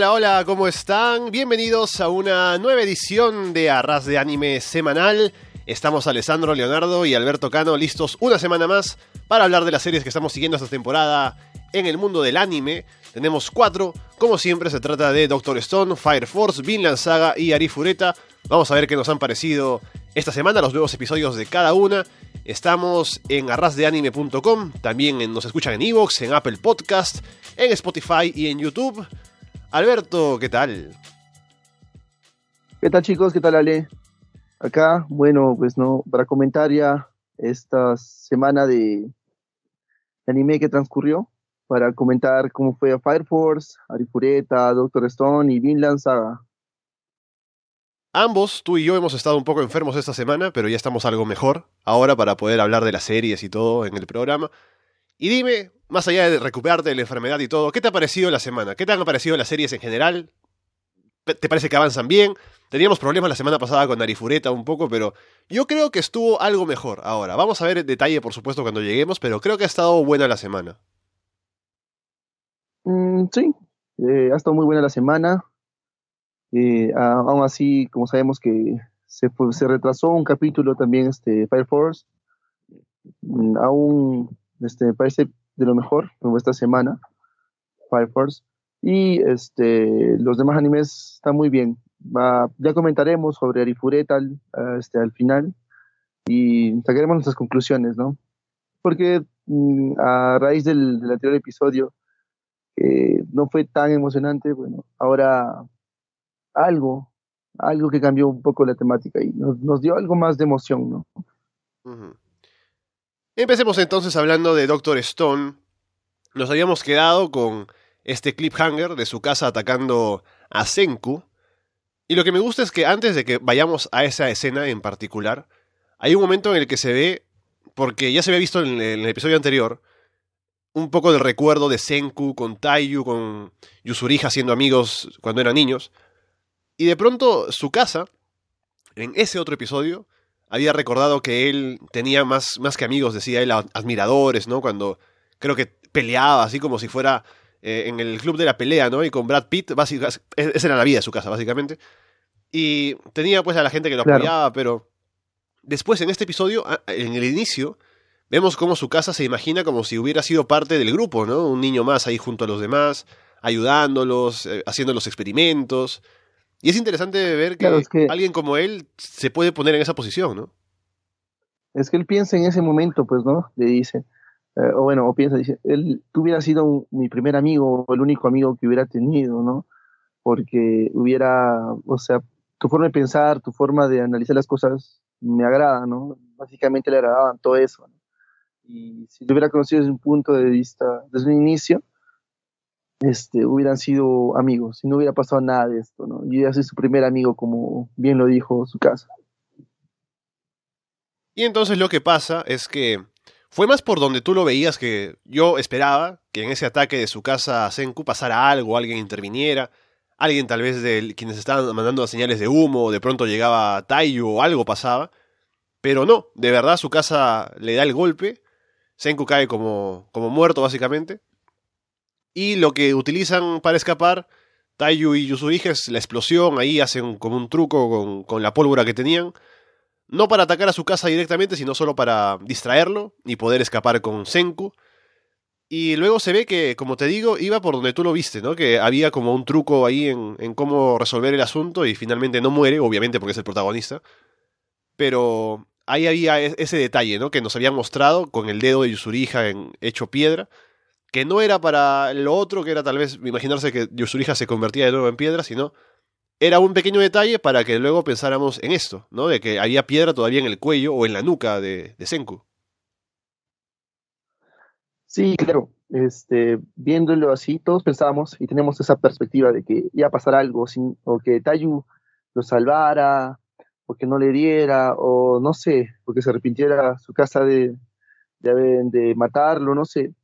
Hola, hola, ¿cómo están? Bienvenidos a una nueva edición de Arras de Anime Semanal. Estamos Alessandro, Leonardo y Alberto Cano listos una semana más para hablar de las series que estamos siguiendo esta temporada en el mundo del anime. Tenemos cuatro, como siempre se trata de Doctor Stone, Fire Force, Vinland Saga y Arifureta. Vamos a ver qué nos han parecido esta semana los nuevos episodios de cada una. Estamos en arrasdeanime.com, también nos escuchan en Evox, en Apple Podcast, en Spotify y en YouTube. Alberto, ¿qué tal? ¿Qué tal chicos? ¿Qué tal Ale? Acá, bueno, pues no, para comentar ya esta semana de anime que transcurrió, para comentar cómo fue a Fire Force, Arifureta, Doctor Stone y Vinland Saga. Ambos, tú y yo, hemos estado un poco enfermos esta semana, pero ya estamos algo mejor ahora para poder hablar de las series y todo en el programa. Y dime, más allá de recuperarte de la enfermedad y todo, ¿qué te ha parecido la semana? ¿Qué te han parecido las series en general? ¿Te parece que avanzan bien? Teníamos problemas la semana pasada con Arifureta un poco, pero yo creo que estuvo algo mejor ahora. Vamos a ver el detalle, por supuesto, cuando lleguemos, pero creo que ha estado buena la semana. Mm, sí, eh, ha estado muy buena la semana. Eh, aún así, como sabemos que se, se retrasó un capítulo también, este Fire Force, mm, aún este, parece de lo mejor en esta semana, Fire Force. Y este, los demás animes están muy bien. ya comentaremos sobre Arifureta al, este, al final y sacaremos nuestras conclusiones, ¿no? Porque mm, a raíz del, del anterior episodio, que no fue tan emocionante, bueno, ahora algo, algo que cambió un poco la temática y nos, dio algo más de emoción, ¿no? Empecemos entonces hablando de Doctor Stone. Nos habíamos quedado con este cliffhanger de su casa atacando a Senku. Y lo que me gusta es que antes de que vayamos a esa escena en particular, hay un momento en el que se ve, porque ya se había visto en el episodio anterior, un poco del recuerdo de Senku con Taiyu, con Yusuriha siendo amigos cuando eran niños. Y de pronto su casa, en ese otro episodio, había recordado que él tenía más, más que amigos, decía él, admiradores, ¿no? Cuando creo que peleaba así como si fuera eh, en el club de la pelea, ¿no? Y con Brad Pitt, esa era la vida de su casa, básicamente. Y tenía pues a la gente que lo apoyaba, pero después en este episodio, en el inicio, vemos cómo su casa se imagina como si hubiera sido parte del grupo, ¿no? Un niño más ahí junto a los demás, ayudándolos, eh, haciendo los experimentos. Y es interesante ver que, alguien como él se puede poner en esa posición, ¿no? Es que él piensa en ese momento, pues, ¿no? Le dice, eh, o bueno, o piensa, dice, él, tú hubieras sido mi primer amigo, o el único amigo que hubiera tenido, ¿no? Porque hubiera, o sea, tu forma de pensar, tu forma de analizar las cosas me agrada, ¿no? Básicamente le agradaban todo eso. ¿no? Y si lo hubiera conocido desde un punto de vista, desde un inicio, este, hubieran sido amigos y no hubiera pasado nada de esto, ¿no? Yo ya su primer amigo, como bien lo dijo su casa. Y entonces lo que pasa es que fue más por donde tú lo veías que yo esperaba que en ese ataque de su casa a Senku pasara algo, alguien interviniera, alguien tal vez de quienes estaban mandando señales de humo, de pronto llegaba Taiyu o algo pasaba, pero no, de verdad su casa le da el golpe, Senku cae como, como muerto básicamente, y lo que utilizan para escapar, Taiyu y Yusuriha es la explosión, ahí hacen como un truco con, la pólvora que tenían. No para atacar a su casa directamente, sino solo para distraerlo y poder escapar con Senku. Y luego se ve que, como te digo, iba por donde tú lo viste, ¿no? Que había como un truco ahí en, en cómo resolver el asunto y finalmente no muere, obviamente porque es el protagonista. Pero ahí había e-, ese detalle, ¿no? Que nos habían mostrado con el dedo de Yusuriha en hecho piedra que no era para lo otro, que era tal vez imaginarse que Yusuriha se convertía de nuevo en piedra, sino era un pequeño detalle para que luego pensáramos en esto, ¿no? De que había piedra todavía en el cuello o en la nuca de, Senku. Sí, claro. Este, viéndolo así, todos pensábamos y tenemos esa perspectiva de que iba a pasar algo, sin, o que Tayu lo salvara, o que no le diera, o no sé, o que se arrepintiera su casa de, de matarlo, no sé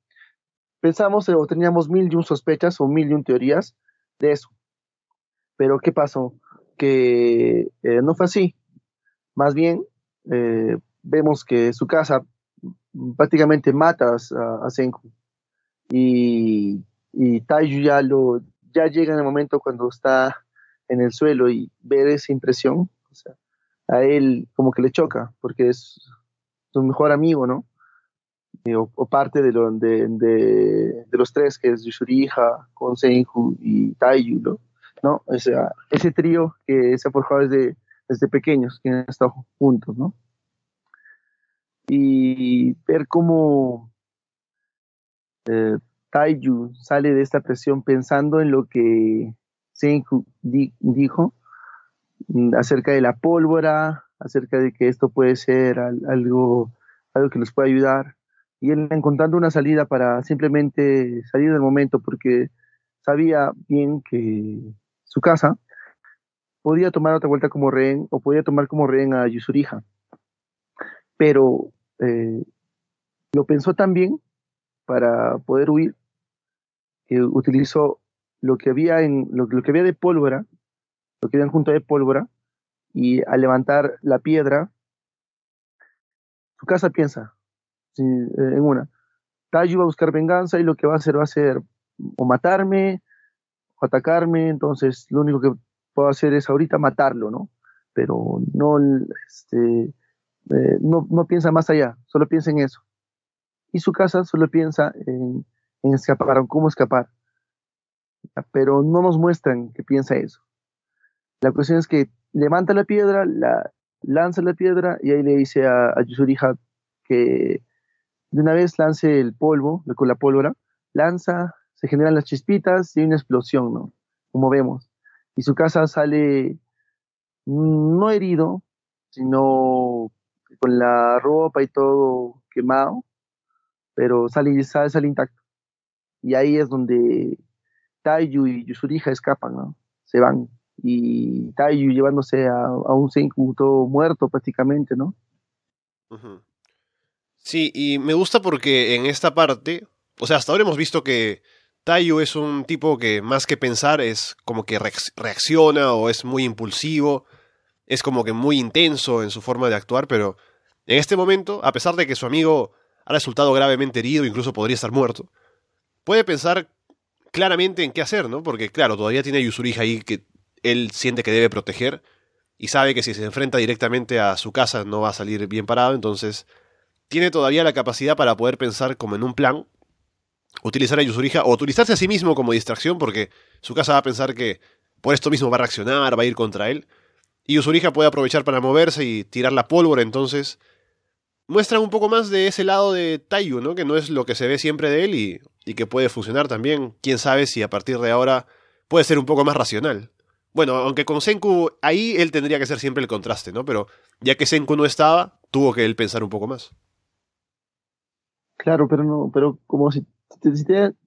pensamos o teníamos mil y un sospechas o mil y un teorías de eso. Pero ¿qué pasó? Que eh, no fue así. Más bien, eh, vemos que su casa prácticamente mata a, Senku. Y, y ya lo, ya llega en el momento cuando está en el suelo y ver esa impresión, o sea, a él como que le choca, porque es su mejor amigo, ¿no? O, parte de, de, de, los tres, que es Yusuriha, Konsenju y Taiyu, ¿no? O sea, ese trío que se ha forjado desde, desde pequeños, que han estado juntos, ¿no? Y ver cómo eh, Taiyu sale de esta presión pensando en lo que Senju dijo mm, acerca de la pólvora, acerca de que esto puede ser algo, algo que nos puede ayudar, y él encontrando una salida para simplemente salir del momento porque sabía bien que su casa podía tomar otra vuelta como rehén o podía tomar como rehén a Yusurija. Pero eh, lo pensó tan bien para poder huir que utilizó lo que había en lo, lo que había de pólvora, lo que habían junto de pólvora, y al levantar la piedra, su casa piensa, eh, en una. Tayu va a buscar venganza y lo que va a hacer va a ser o matarme o atacarme, entonces lo único que puedo hacer es ahorita matarlo, ¿no? Pero no, este, eh, no, no, piensa más allá, solo piensa en eso. Y su casa solo piensa en, escapar, en cómo escapar. Pero no nos muestran que piensa eso. La cuestión es que levanta la piedra, la, lanza la piedra y ahí le dice a, a Yusurija que de una vez lance el polvo, con la pólvora, lanza, se generan las chispitas y hay una explosión, ¿no? Como vemos. Y su casa sale no herido, sino con la ropa y todo quemado, pero sale, sale, sale intacto. Y ahí es donde Taiyu y Yusurija escapan, ¿no? Se van. Y Taiyu llevándose a, un Senku todo muerto prácticamente, ¿no? Sí, y me gusta porque en esta parte, o sea, hasta ahora hemos visto que Tayo es un tipo que más que pensar es como que reacciona o es muy impulsivo, es como que muy intenso en su forma de actuar, pero en este momento, a pesar de que su amigo ha resultado gravemente herido, incluso podría estar muerto, puede pensar claramente en qué hacer, ¿no? Porque claro, todavía tiene a Yusurija ahí que él siente que debe proteger y sabe que si se enfrenta directamente a su casa no va a salir bien parado, entonces tiene todavía la capacidad para poder pensar como en un plan, utilizar a Yusurija o utilizarse a sí mismo como distracción porque su casa va a pensar que por esto mismo va a reaccionar, va a ir contra él. Y Yusurija puede aprovechar para moverse y tirar la pólvora, entonces muestran un poco más de ese lado de Taiyu, ¿no? Que no es lo que se ve siempre de él y, y que puede funcionar también. Quién sabe si a partir de ahora puede ser un poco más racional. Bueno, aunque con Senku ahí él tendría que ser siempre el contraste, ¿no? Pero ya que Senku no estaba, tuvo que él pensar un poco más. Claro, pero no, pero como si, te,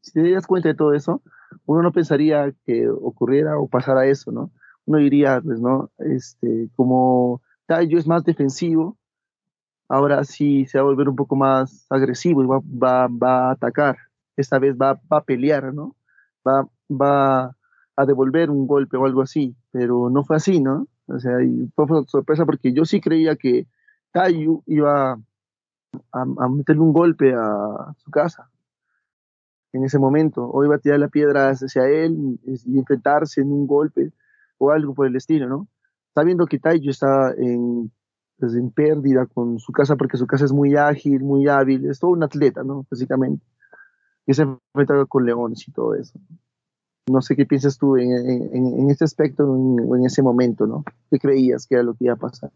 si das cuenta de todo eso, uno no pensaría que ocurriera o pasara eso, ¿no? Uno diría, pues, ¿no? Este, como Tayo es más defensivo, ahora sí se va a volver un poco más agresivo y va, va, va a atacar. Esta vez va, va a pelear, ¿no? Va, va a devolver un golpe o algo así, pero no fue así, ¿no? O sea, y fue sorpresa porque yo sí creía que Tayu iba a, meterle un golpe a su casa en ese momento, o iba a tirar la piedra hacia él y enfrentarse en un golpe o algo por el estilo, ¿no? Sabiendo que Taiyo está en, pues, en pérdida con su casa porque su casa es muy ágil, muy hábil, es todo un atleta, ¿no? Básicamente. Y se enfrenta con leones y todo eso. No sé qué piensas tú en, en, este aspecto o en, ese momento, ¿no? ¿Qué creías que era lo que iba a pasar?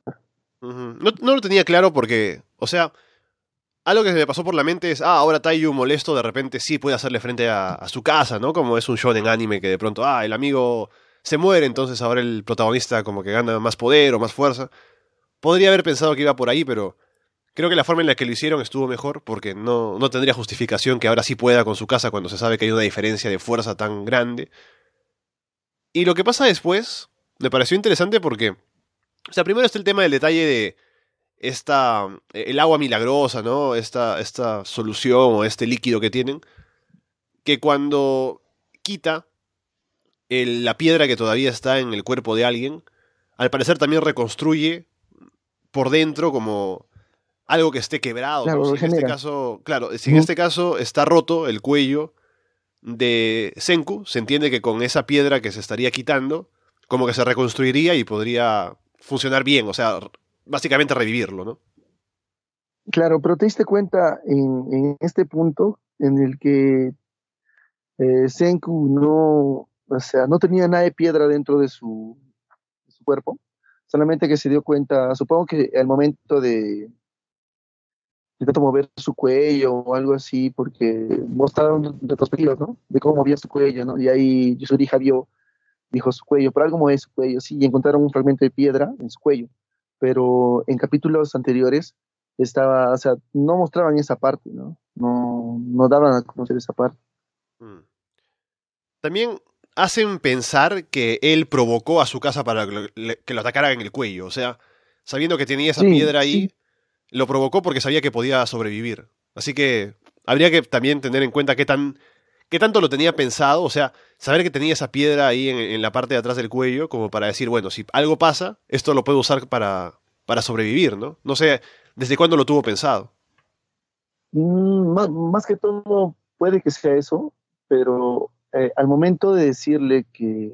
no, no lo tenía claro porque, o sea, algo que se me pasó por la mente es, ah, ahora Taiyu molesto de repente sí puede hacerle frente a, su casa, ¿no? Como es un shonen anime que de pronto, ah, el amigo se muere, entonces ahora el protagonista como que gana más poder o más fuerza. Podría haber pensado que iba por ahí, pero creo que la forma en la que lo hicieron estuvo mejor porque no, no tendría justificación que ahora sí pueda con su casa cuando se sabe que hay una diferencia de fuerza tan grande. Y lo que pasa después me pareció interesante porque, o sea, primero está el tema del detalle de esta, el agua milagrosa, ¿no? Esta, esta solución o este líquido que tienen, que cuando quita la piedra que todavía está en el cuerpo de alguien, al parecer también reconstruye por dentro como algo que esté quebrado. Claro, en este caso, claro, si en este caso está roto el cuello de Senku, se entiende que con esa piedra que se estaría quitando, como que se reconstruiría y podría funcionar bien, o sea, básicamente revivirlo, ¿no? Claro, pero te diste cuenta en, este punto en el que eh, Senku no, o sea, no tenía nada de piedra dentro de su, de cuerpo, solamente que se dio cuenta, supongo que al momento de, intentó mover su cuello o algo así, porque mostraron retrospectivas, ¿no? De cómo movía su cuello, ¿no? Y ahí hija vio, dijo su cuello, pero algo mueve su cuello, sí, y encontraron un fragmento de piedra en su cuello. Pero en capítulos anteriores estaba, o sea, no mostraban esa parte, ¿no? No, no daban a conocer esa parte. Mm. También hacen pensar que él provocó a su casa para que lo atacaran en el cuello, o sea, sabiendo que tenía esa piedra ahí, lo provocó porque sabía que podía sobrevivir. Así que habría que también tener en cuenta qué, tan, qué tanto lo tenía pensado, o sea, saber que tenía esa piedra ahí en, la parte de atrás del cuello, como para decir, bueno, si algo pasa, esto lo puedo usar para, para sobrevivir, ¿no? No sé desde cuándo lo tuvo pensado. Mm, más, que todo puede que sea eso, pero eh, al momento de decirle que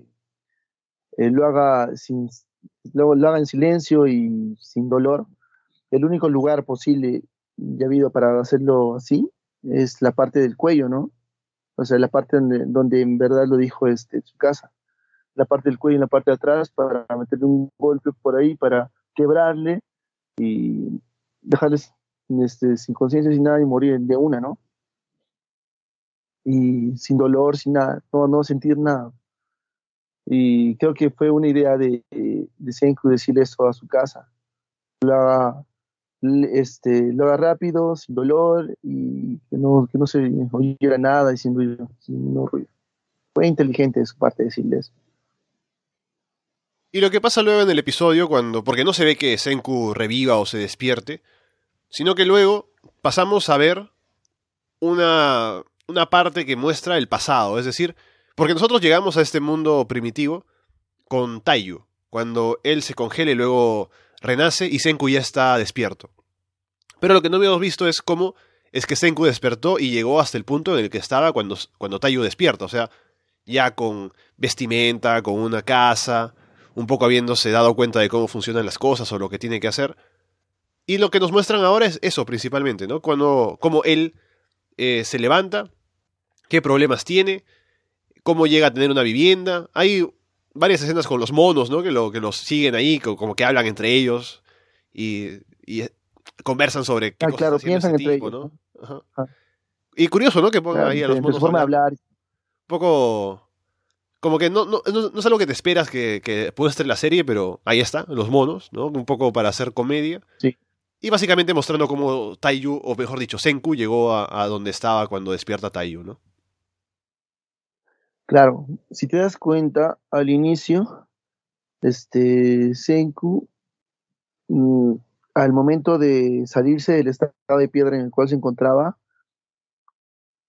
eh, lo haga sin lo haga en silencio y sin dolor, el único lugar posible ya habido para hacerlo así es la parte del cuello, ¿no? O sea, la parte donde, donde en verdad lo dijo este, su casa. La parte del cuello y la parte de atrás para meterle un golpe por ahí, para quebrarle y dejarles este, sin conciencia, sin nada y morir de una, ¿no? Y sin dolor, sin nada, no, no sentir nada. Y creo que fue una idea de, de Senku decirle eso a su casa. La, este, lo haga rápido, sin dolor y que no, que no se oyera nada y sin ruido. Fue inteligente de su parte decirles. Y lo que pasa luego en el episodio, cuando, porque no se ve que Senku reviva o se despierte, sino que luego pasamos a ver una, una parte que muestra el pasado, es decir, porque nosotros llegamos a este mundo primitivo con Taiyu, cuando él se congela y luego renace y Senku ya está despierto. Pero lo que no habíamos visto es cómo es que Senku despertó y llegó hasta el punto en el que estaba cuando, cuando Taiyu despierta, o sea, ya con vestimenta, con una casa, un poco habiéndose dado cuenta de cómo funcionan las cosas o lo que tiene que hacer. Y lo que nos muestran ahora es eso principalmente, ¿no? Cuando, cómo él eh, se levanta, qué problemas tiene, cómo llega a tener una vivienda. Hay varias escenas con los monos, ¿no? Que, lo, que los siguen ahí, como que hablan entre ellos y, conversan sobre qué ah, claro, piensan entre ellos, ¿no? Y curioso, ¿no? Que pongan ahí a los monos. Forma de hablar. Un poco. Como que no, no, no, es algo que te esperas que, que estar la serie, pero ahí está, los monos, ¿no? Un poco para hacer comedia. Sí. Y básicamente mostrando cómo Taiyu, o mejor dicho, Senku, llegó a, a donde estaba cuando despierta Taiyu, ¿no? Claro, si te das cuenta, al inicio, este Senku, mm, al momento de salirse del estado de piedra en el cual se encontraba,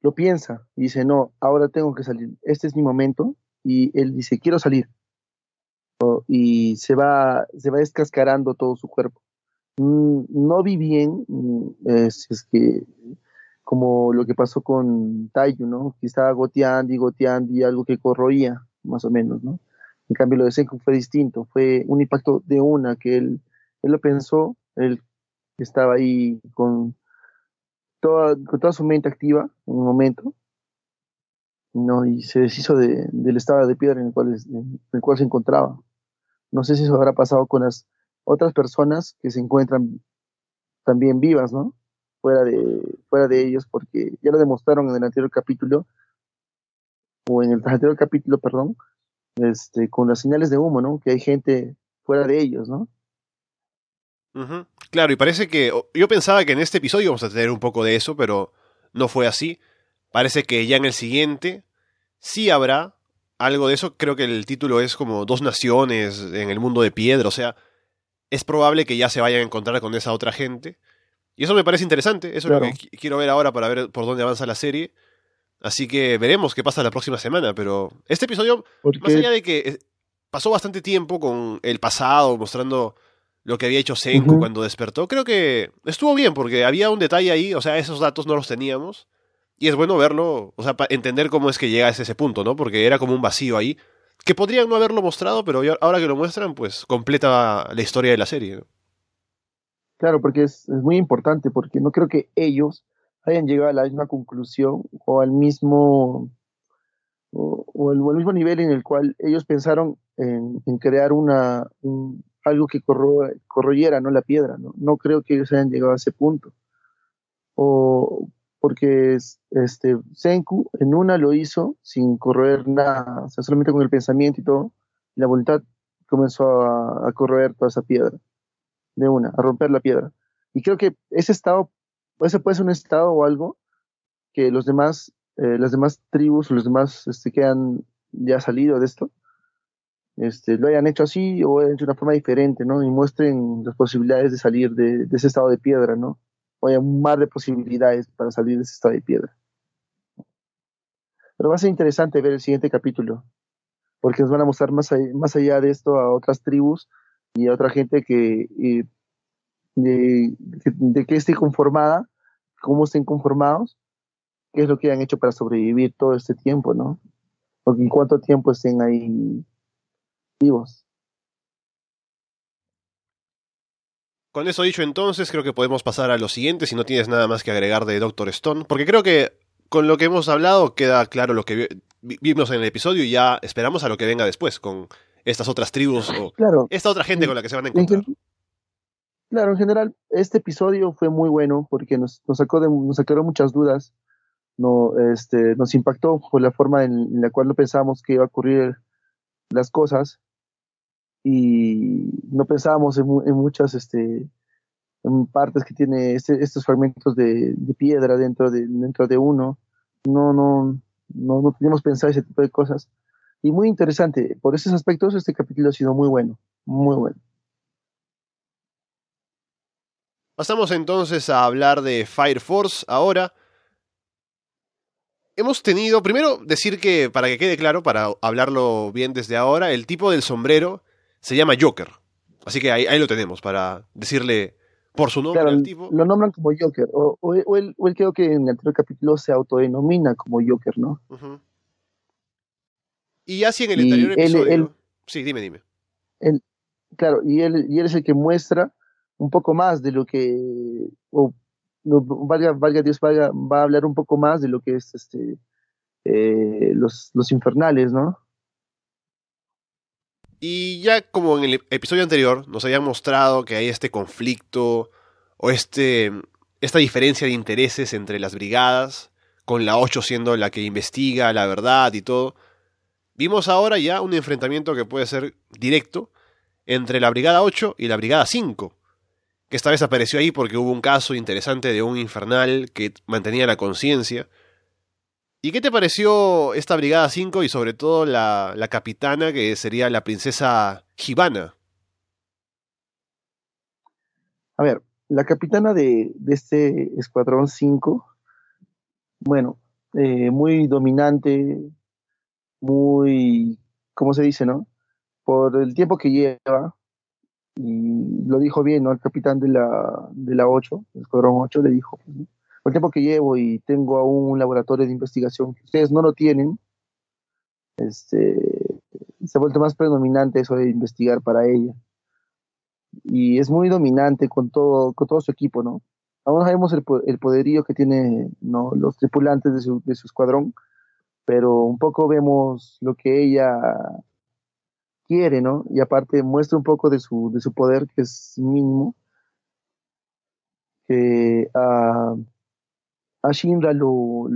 lo piensa y dice, no, ahora tengo que salir, este es mi momento, y él dice, quiero salir. y se va, se va descascarando todo su cuerpo. Mm, no vi bien, mm, es, es que como lo que pasó con Taiyu, ¿no? Que estaba goteando y goteando y algo que corroía, más o menos, ¿no? En cambio, lo de Senku fue distinto, fue un impacto de una que él, él lo pensó, él estaba ahí con toda, con toda su mente activa en un momento, ¿no? Y se deshizo de, del estado de piedra en el, cual, en el cual se encontraba. No sé si eso habrá pasado con las otras personas que se encuentran también vivas, ¿no? Fuera de, fuera de ellos, porque ya lo demostraron en el anterior capítulo, o en el anterior capítulo, perdón, este, con las señales de humo, ¿no? Que hay gente fuera de ellos, ¿no? Claro, y parece que yo pensaba que en este episodio íbamos a tener un poco de eso, pero no fue así. Parece que ya en el siguiente sí habrá algo de eso. Creo que el título es como Dos Naciones en el mundo de piedra, o sea, es probable que ya se vayan a encontrar con esa otra gente. Y eso me parece interesante, eso es lo que quiero ver ahora para ver por dónde avanza la serie. Así que veremos qué pasa la próxima semana, pero este episodio, más allá de que eh, pasó bastante tiempo con el pasado, mostrando lo que había hecho Senku cuando despertó, creo que estuvo bien, porque había un detalle ahí, o sea, esos datos no los teníamos, Y es bueno verlo, o sea, para entender cómo es que llega a ese punto, ¿no? Porque era como un vacío ahí, que podrían no haberlo mostrado, pero ahora que lo muestran, pues completa la historia de la serie. ¿no? Claro, porque es, es, muy importante, porque no creo que ellos hayan llegado a la misma conclusión o al mismo o, mismo nivel en el cual ellos pensaron en, crear una algo que corro, corroyera no la piedra, ¿no? no creo que ellos hayan llegado a ese punto. O porque este Senku en una lo hizo sin corroer nada, solamente con el pensamiento y todo, y la voluntad comenzó a, a corroer toda esa piedra de una, a romper la piedra. Y creo que ese estado, ese puede ser un estado o algo que los demás, eh, las demás tribus o los demás este, que han ya salido de esto, este, lo hayan hecho así o de una forma diferente, ¿no? Y muestren las posibilidades de salir de, ese estado de piedra, ¿no? O haya un mar de posibilidades para salir de ese estado de piedra. Pero va a ser interesante ver el siguiente capítulo, porque nos van a mostrar más más allá de esto a otras tribus y otra gente que de, que esté conformada, cómo estén conformados, qué es lo que han hecho para sobrevivir todo este tiempo, ¿no? O en cuánto tiempo estén ahí vivos. Con eso dicho entonces, creo que podemos pasar a lo siguiente, si no tienes nada más que agregar de Doctor Stone, porque creo que con lo que hemos hablado queda claro lo que vimos en el episodio y ya esperamos a lo que venga después, con estas otras tribus o esta otra gente con la que se van a encontrar. claro, en general, este episodio fue muy bueno porque nos, nos sacó de, nos sacaron muchas dudas, no, este, nos impactó por la forma en, la cual no pensábamos que iba a ocurrir las cosas y no pensábamos en, muchas este, en partes que tiene este, estos fragmentos de, piedra dentro de, dentro de uno. No, no, no, no teníamos pensado ese tipo de cosas y muy interesante. Por esos aspectos, este capítulo ha sido muy bueno, muy bueno. Pasamos entonces a hablar de Fire Force ahora. Hemos tenido, primero decir que, para que quede claro, para hablarlo bien desde ahora, el tipo del sombrero se llama Joker. Así que ahí, lo tenemos, para decirle por su nombre al tipo. Lo nombran como Joker, o, o, él, creo que en el anterior capítulo se autodenomina como Joker, ¿no? Y así en el anterior episodio. sí, dime, dime. claro, y él, y él es el que muestra un poco más de lo que. O, valga, valga Dios, valga, va a hablar un poco más de lo que es este eh, los, los infernales, ¿no? Y ya como en el episodio anterior nos habían mostrado que hay este conflicto o este, esta diferencia de intereses entre las brigadas, con la 8 siendo la que investiga la verdad y todo, Vimos ahora ya un enfrentamiento que puede ser directo entre la Brigada 8 y la Brigada 5, que esta vez apareció ahí porque hubo un caso interesante de un infernal que mantenía la conciencia. ¿Y qué te pareció esta Brigada 5 y sobre todo la, la capitana que sería la princesa Gibana? A ver, la capitana de, de este Escuadrón 5, bueno, eh, muy dominante, muy, ¿cómo se dice, no? Por el tiempo que lleva, y lo dijo bien, ¿no? El capitán de la, de la 8, el escuadrón 8, le dijo, por el tiempo que llevo y tengo aún un laboratorio de investigación que ustedes no lo tienen, este, se ha vuelto más predominante eso de investigar para ella. Y es muy dominante con todo, con todo su equipo, ¿no? Aún sabemos el, el poderío que tienen ¿no? los tripulantes de su, de su escuadrón, pero un poco vemos lo que ella quiere, ¿no? Y aparte muestra un poco de su, de su poder, que es mínimo, que a, a Shinra lo,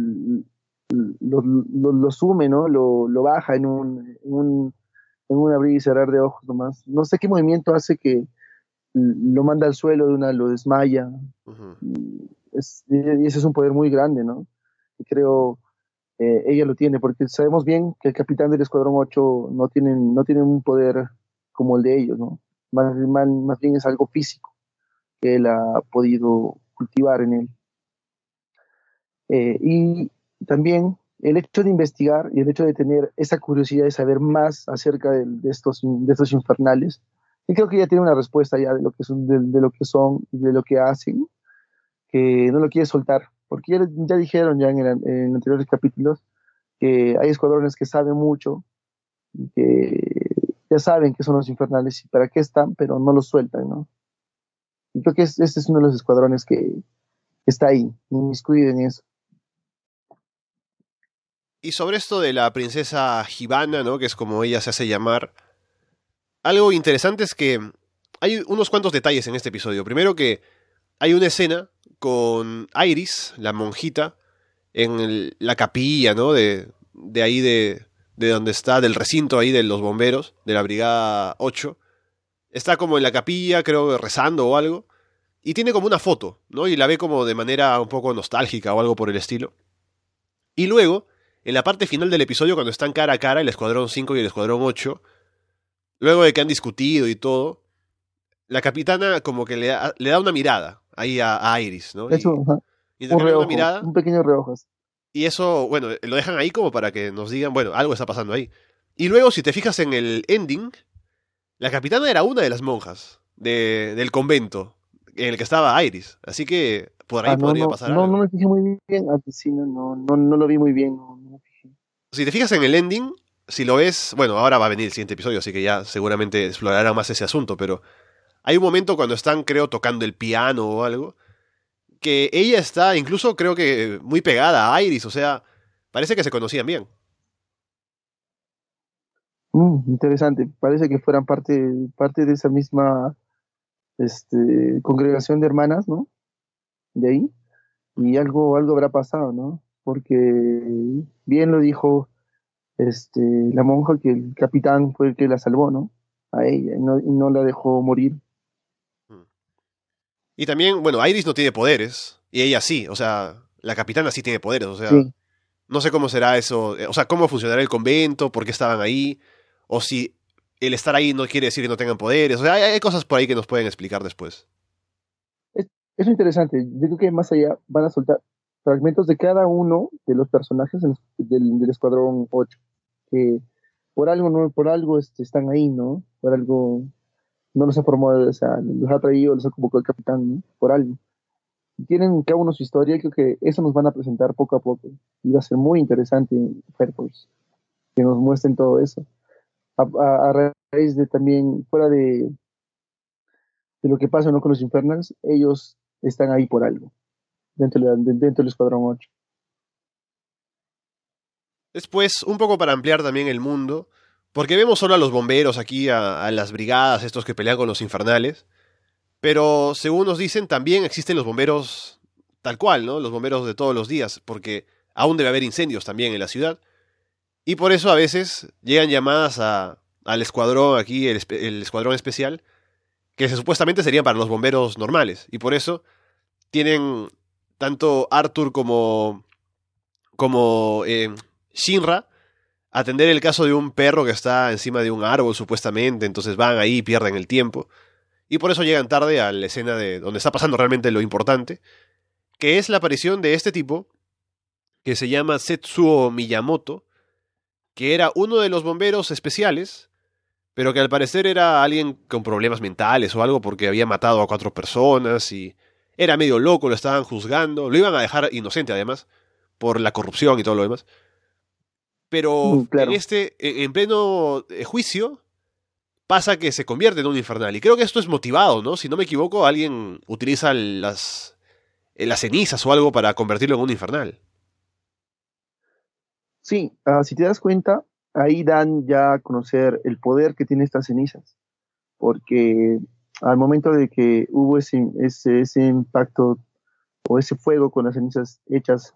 lo, lo, sume, ¿no? Lo, lo baja en un, en un, en un abrir y cerrar de ojos nomás. No sé qué movimiento hace que lo manda al suelo de una, lo desmaya. y, y ese es un poder muy grande, ¿no? Y creo eh, ella lo tiene, porque sabemos bien que el capitán del Escuadrón 8 no tiene, no tiene un poder como el de ellos, ¿no? Más, más, bien es algo físico que él ha podido cultivar en él. Eh, y también el hecho de investigar y el hecho de tener esa curiosidad de saber más acerca de, estos, de estos infernales, y creo que ya tiene una respuesta ya de lo que son, de, de lo que son, de lo que hacen, que no lo quiere soltar, porque ya, ya dijeron ya en, en anteriores capítulos que hay escuadrones que saben mucho, y que ya saben que son los infernales y para qué están, pero no los sueltan, ¿no? Y creo que este es uno de los escuadrones que, está ahí, inmiscuido en eso. Y sobre esto de la princesa Gibana, ¿no? Que es como ella se hace llamar. Algo interesante es que hay unos cuantos detalles en este episodio. Primero que hay una escena con Iris, la monjita, en la capilla, ¿no? De, de ahí de, de donde está, del recinto ahí de los bomberos, de la Brigada 8. Está como en la capilla, creo, rezando o algo. Y tiene como una foto, ¿no? Y la ve como de manera un poco nostálgica o algo por el estilo. Y luego, en la parte final del episodio, cuando están cara a cara el Escuadrón 5 y el Escuadrón 8, luego de que han discutido y todo, la capitana como que le da, le da una mirada ahí a, Iris, ¿no? Eso, y, un, reojo, mirada, un pequeño reojo. Y eso, bueno, lo dejan ahí como para que nos digan, bueno, algo está pasando ahí. Y luego, si te fijas en el ending, la capitana era una de las monjas de, del convento en el que estaba Iris. Así que por ahí ah, podría pasar no, algo. No, me fijé muy bien, no, no, no, lo vi muy bien. Si te fijas en el ending, si lo ves, bueno, ahora va a venir el siguiente episodio, así que ya seguramente explorará más ese asunto, pero hay un momento cuando están, creo, tocando el piano o algo, que ella está incluso creo que muy pegada a Iris, o sea, parece que se conocían bien. Mm, interesante, parece que fueran parte, parte de esa misma este, congregación de hermanas, ¿no? De ahí. Y algo, algo habrá pasado, ¿no? Porque bien lo dijo este, la monja que el capitán fue el que la salvó, ¿no? A ella, y no, y no la dejó morir. Y también, bueno, Iris no tiene poderes, y ella sí, o sea, la capitana sí tiene poderes, o sea, no sé cómo será eso, eh, o sea, cómo funcionará el convento, por qué estaban ahí, o si el estar ahí no quiere decir que no tengan poderes, o sea, hay, cosas por ahí que nos pueden explicar después. Es, es, interesante, yo creo que más allá van a soltar fragmentos de cada uno de los personajes del, del, Escuadrón 8, que por algo, no, por algo este, están ahí, ¿no? Por algo no los ha formado, o sea, los ha traído, los ha convocado el capitán, por algo. Tienen cada uno su historia, creo que eso nos van a presentar poco a poco. Y va a ser muy interesante Fire Force, que nos muestren todo eso. A, raíz de también, fuera de, de lo que pasa ¿no? con los Infernals, ellos están ahí por algo, dentro, dentro del Escuadrón 8. Después, un poco para ampliar también el mundo, porque vemos solo a los bomberos aquí, a, las brigadas, estos que pelean con los infernales. Pero según nos dicen, también existen los bomberos tal cual, ¿no? Los bomberos de todos los días, porque aún debe haber incendios también en la ciudad. Y por eso a veces llegan llamadas a, al escuadrón aquí, el, escuadrón especial, que supuestamente serían para los bomberos normales. Y por eso tienen tanto Arthur como, como eh, Shinra atender el caso de un perro que está encima de un árbol supuestamente, entonces van ahí y pierden el tiempo. Y por eso llegan tarde a la escena de donde está pasando realmente lo importante, que es la aparición de este tipo, que se llama Setsuo Miyamoto, que era uno de los bomberos especiales, pero que al parecer era alguien con problemas mentales o algo porque había matado a cuatro personas y era medio loco, lo estaban juzgando, lo iban a dejar inocente además, por la corrupción y todo lo demás. Pero mm, en este, e, en pleno eh, juicio, pasa que se convierte en un infernal. Y creo que esto es motivado, ¿no? Si no me equivoco, alguien utiliza las, eh, las cenizas o algo para convertirlo en un infernal. Sí, ah, si te das cuenta, ahí dan ya a conocer el poder que tienen estas cenizas. Porque al momento de que hubo ese, ese, ese impacto o ese fuego con las cenizas hechas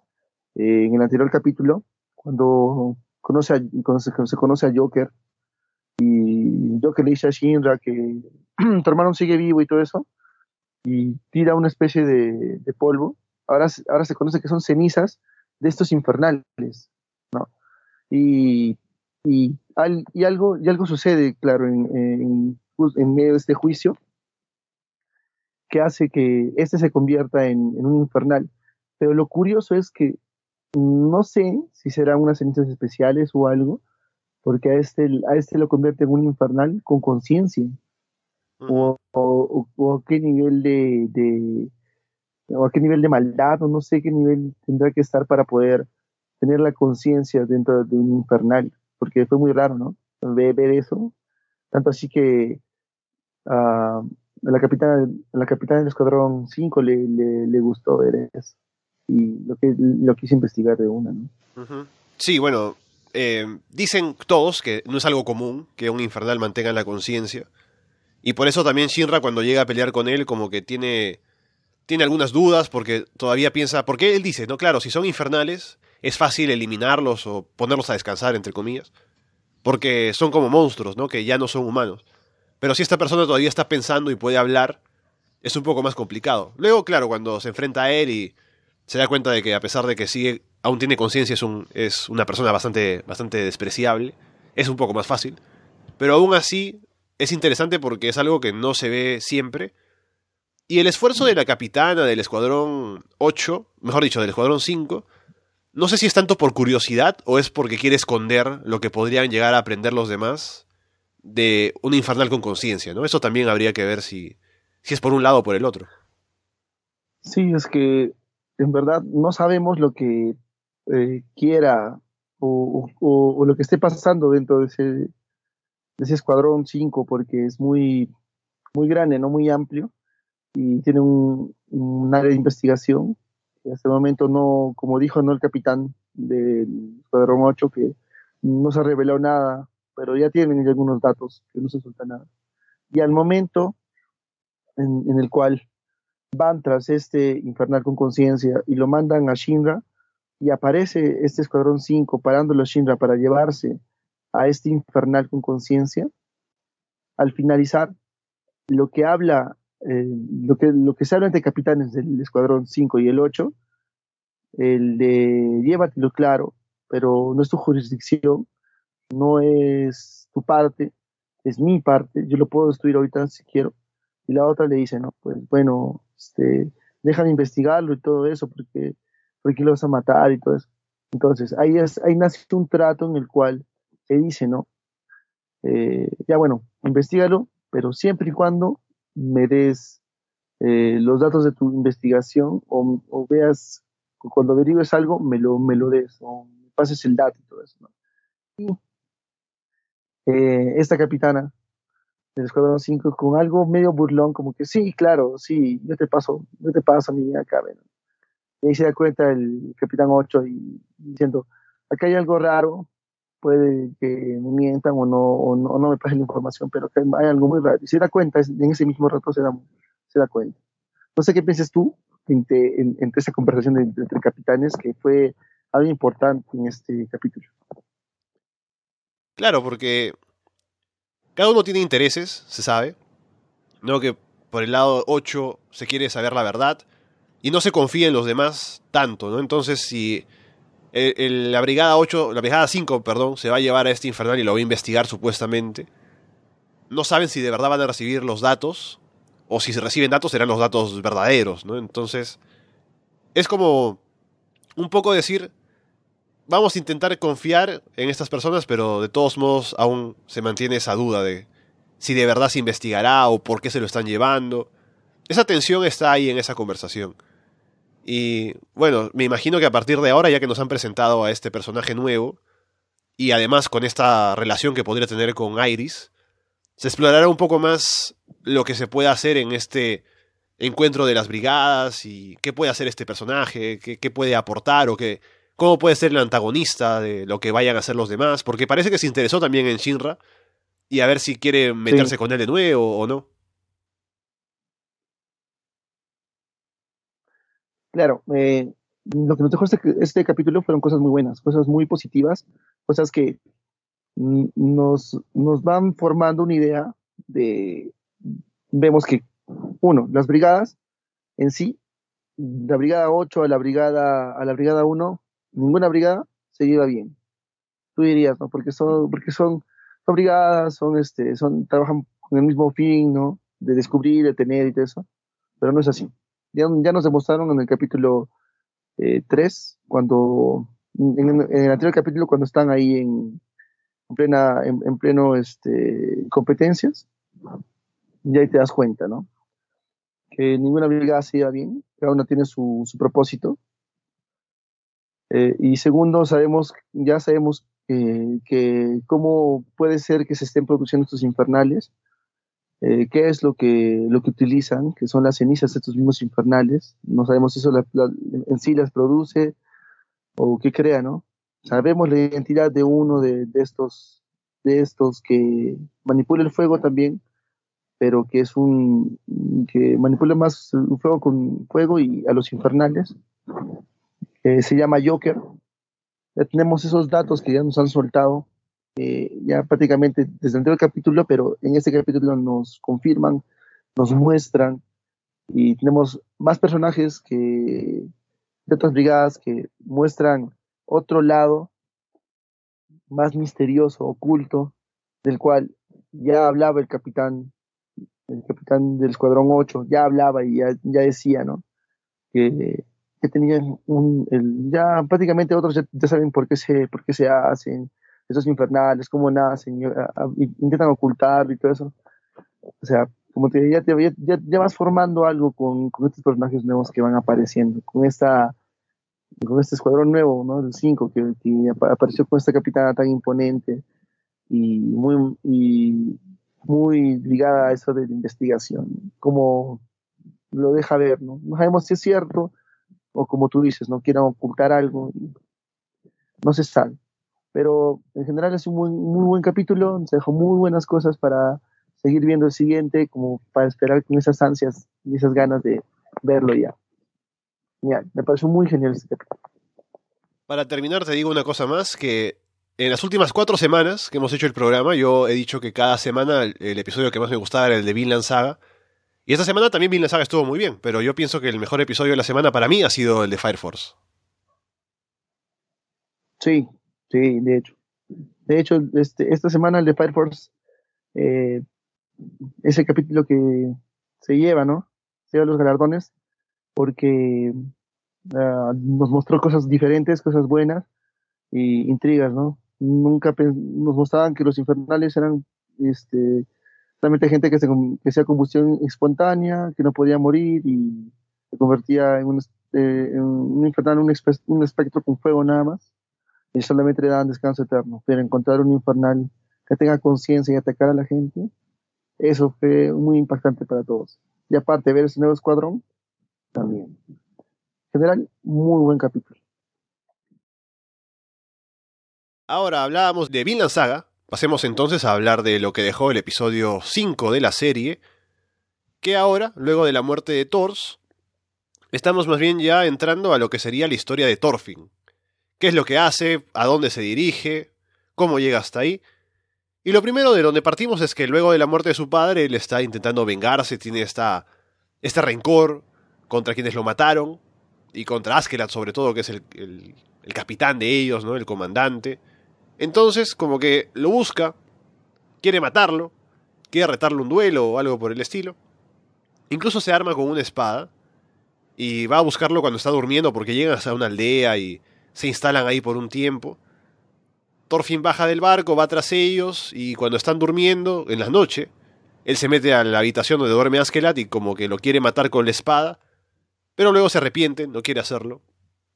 eh, en el anterior capítulo, cuando conoce a, se conoce a Joker y Joker le dice a Shinra que tu hermano sigue vivo y todo eso y tira una especie de, polvo. Ahora, ahora se conoce que son cenizas de estos infernales, ¿no? Y, y, algo, y algo sucede, claro, en, en, medio de este juicio que hace que este se convierta en un infernal. Pero lo curioso es que no sé si serán unas cenizas especiales o algo, porque a este, a este lo convierte en un infernal con conciencia. o, o, qué nivel de, o a qué nivel de maldad, o no sé qué nivel tendrá que estar para poder tener la conciencia dentro de un infernal, porque fue muy raro, ¿no? Ver, eso. Tanto así que a la capitana, la capitana del Escuadrón 5 le, le, gustó ver eso. Y lo, que, lo quise investigar de una, ¿no? Sí, bueno, eh, dicen todos que no es algo común que un infernal mantenga la conciencia. Y por eso también Shinra cuando llega a pelear con él como que tiene, tiene algunas dudas porque todavía piensa, porque él dice, no, claro, si son infernales es fácil eliminarlos o ponerlos a descansar, entre comillas, porque son como monstruos, ¿no? Que ya no son humanos. Pero si esta persona todavía está pensando y puede hablar, es un poco más complicado. Luego, claro, cuando se enfrenta a él y se da cuenta de que a pesar de que sigue, aún tiene conciencia, es, un, es una persona bastante, bastante despreciable, es un poco más fácil. Pero aún así, es interesante porque es algo que no se ve siempre. Y el esfuerzo de la capitana del Escuadrón 8, mejor dicho, del Escuadrón 5, no sé si es tanto por curiosidad o es porque quiere esconder lo que podrían llegar a aprender los demás de un infernal con conciencia, ¿no? Eso también habría que ver si, si es por un lado o por el otro. Sí, es que en verdad no sabemos lo que eh, quiera o, lo que esté pasando dentro de ese, de ese escuadrón 5, porque es muy, muy grande, no muy amplio, y tiene un, un área de investigación hasta el momento no, como dijo no el capitán del Escuadrón 8, que no se reveló nada, pero ya tienen algunos datos que no se suelta nada. Y al momento en, el cual van tras este infernal con conciencia y lo mandan a Shinra, y aparece este Escuadrón 5 parándolo a Shinra para llevarse a este infernal con conciencia, al finalizar, lo que habla eh, lo, que, lo que se habla entre capitanes del escuadrón 5 y el 8, el de llévatelo claro, pero no es tu jurisdicción, no es tu parte, es mi parte, yo lo puedo destruir ahorita si quiero. Y la otra le dice, no, pues bueno, este, dejan investigarlo y todo eso, porque, porque lo vas a matar y todo eso. Entonces, ahí, es, ahí nace un trato en el cual se dice, ¿no? Eh, ya bueno, investigalo, pero siempre y cuando me des eh, los datos de tu investigación o, veas, cuando averigues algo, me lo, me lo des o me pases el dato y todo eso. Y eh, esta capitana del Escuadrón 5 con algo medio burlón, como que sí, claro, sí, yo te paso, yo te paso mí acá. Y ahí se da cuenta el capitán 8 y diciendo, acá hay algo raro, puede que me mientan o no, o no, me pasen la información, pero hay algo muy raro. Y se da cuenta, en ese mismo rato se da, se da cuenta. No sé qué piensas tú entre, entre esa conversación entre capitanes, que fue algo importante en este capítulo. Claro, porque cada uno tiene intereses, se sabe. No que por el lado 8 se quiere saber la verdad y no se confía en los demás tanto, ¿no? Entonces, si la brigada 8, la brigada 5, perdón, se va a llevar a este infernal y lo va a investigar supuestamente. No saben si de verdad van a recibir los datos o si se reciben datos serán los datos verdaderos, ¿no? Entonces, es como un poco decir, vamos a intentar confiar en estas personas, pero de todos modos aún se mantiene esa duda de si de verdad se investigará o por qué se lo están llevando. Esa tensión está ahí en esa conversación. Y bueno, me imagino que a partir de ahora, ya que nos han presentado a este personaje nuevo, y además con esta relación que podría tener con Iris, se explorará un poco más lo que se puede hacer en este encuentro de las brigadas y qué puede hacer este personaje, qué, puede aportar o qué, cómo puede ser el antagonista de lo que vayan a hacer los demás, porque parece que se interesó también en Shinra y a ver si quiere meterse con él de nuevo o no. Claro, eh, lo que nos dejó este, este, capítulo fueron cosas muy buenas, cosas muy positivas, cosas que nos, nos van formando una idea de, vemos que, uno, las brigadas en sí, la brigada 8 a la brigada, a la brigada 1, ninguna brigada se lleva bien. Tú dirías, ¿no? Porque son, porque son, son brigadas, son, este, son, trabajan con el mismo fin, ¿no? De descubrir, de tener y todo eso, pero no es así. Ya, nos demostraron en el capítulo 3, eh, cuando, en, el anterior capítulo, cuando están ahí en, plena, en, pleno este, competencias, ya ahí te das cuenta, ¿no? que ninguna brigada se iba bien, cada una tiene su, su propósito. Eh, y segundo, sabemos, ya sabemos que, cómo puede ser que se estén produciendo estos infernales, eh, qué es lo que, lo que utilizan, que son las cenizas de estos mismos infernales. No sabemos si eso en sí las produce o qué crea, ¿no? Sabemos la identidad de uno de, estos, de estos que manipula el fuego también, pero que es un que manipula más un fuego con fuego y a los infernales. Eh, se llama Joker. Ya tenemos esos datos que ya nos han soltado eh, ya prácticamente desde el anterior capítulo, pero en este capítulo nos confirman, nos muestran y tenemos más personajes que de otras brigadas que muestran otro lado más misterioso, oculto, del cual ya hablaba el capitán el capitán del Escuadrón 8, ya hablaba y ya, ya decía, ¿no? Que, que tenían un, ya prácticamente otros ya, saben por qué se, por qué se hacen, esos infernales, cómo nacen, intentan ocultarlo y todo eso. O sea, como te ya, te, ya, ya vas formando algo con, con, estos personajes nuevos que van apareciendo, con esta con este escuadrón nuevo, ¿no? El 5, que, que apareció con esta capitana tan imponente y muy y muy ligada a eso de la investigación, como lo deja ver, ¿no? No sabemos si es cierto o como tú dices, no quieran ocultar algo, no se sabe. Pero en general es un muy, buen capítulo, se dejó muy buenas cosas para seguir viendo el siguiente, como para esperar con esas ansias y esas ganas de verlo ya. Ya, me pareció muy genial este capítulo. Para terminar, te digo una cosa más, que en las últimas cuatro semanas que hemos hecho el programa, yo he dicho que cada semana el, el episodio que más me gustaba era el de Vinland Saga. Y esta semana también Vinland Saga estuvo muy bien, pero yo pienso que el mejor episodio de la semana para mí ha sido el de Fire Force. Sí, sí, de hecho. De hecho, este, esta semana el de Fire Force eh, es el capítulo que se lleva, ¿no? Se lleva los galardones porque uh, nos mostró cosas diferentes, cosas buenas y intrigas, ¿no? Nunca nos mostraban que los infernales eran este, realmente gente que, se, hacía combustión espontánea, que no podía morir y se convertía en un, eh, un infernal, un, espectro con fuego nada más, y solamente le daban descanso eterno. Pero encontrar un infernal que tenga conciencia y atacar a la gente, eso fue muy impactante para todos. Y aparte, ver ese nuevo escuadrón, también. En general, muy buen capítulo. Ahora hablábamos de Vinland Saga, Pasemos entonces a hablar de lo que dejó el episodio 5 de la serie, que ahora, luego de la muerte de Thors, estamos más bien ya entrando a lo que sería la historia de Thorfinn. ¿Qué es lo que hace? ¿A dónde se dirige? ¿Cómo llega hasta ahí? Y lo primero de donde partimos es que luego de la muerte de su padre, él está intentando vengarse, tiene esta, este rencor contra quienes lo mataron, y contra Askelat sobre todo, que es el, el, el capitán de ellos, ¿no? el comandante. Entonces, como que lo busca, quiere matarlo, quiere retarle un duelo o algo por el estilo. Incluso se arma con una espada y va a buscarlo cuando está durmiendo porque llegan a una aldea y se instalan ahí por un tiempo. Thorfinn baja del barco, va tras ellos y cuando están durmiendo, en la noche, él se mete a la habitación donde duerme Askelat y como que lo quiere matar con la espada, pero luego se arrepiente, no quiere hacerlo.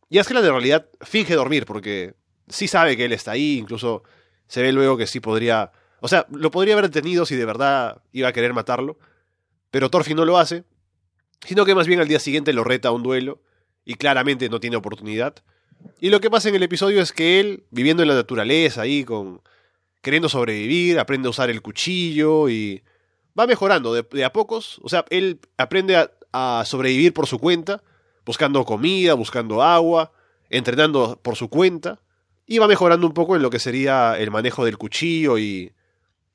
Y Askelat en realidad finge dormir porque sí sabe que él está ahí, incluso se ve luego que sí podría... O sea, lo podría haber detenido si de verdad iba a querer matarlo, pero Thorfinn no lo hace, sino que más bien al día siguiente lo reta a un duelo, y claramente no tiene oportunidad. Y lo que pasa en el episodio es que él, viviendo en la naturaleza, ahí con... queriendo sobrevivir, aprende a usar el cuchillo y va mejorando de, a pocos. O sea, él aprende a sobrevivir por su cuenta, buscando comida, buscando agua, entrenando por su cuenta y va mejorando un poco en lo que sería el manejo del cuchillo y,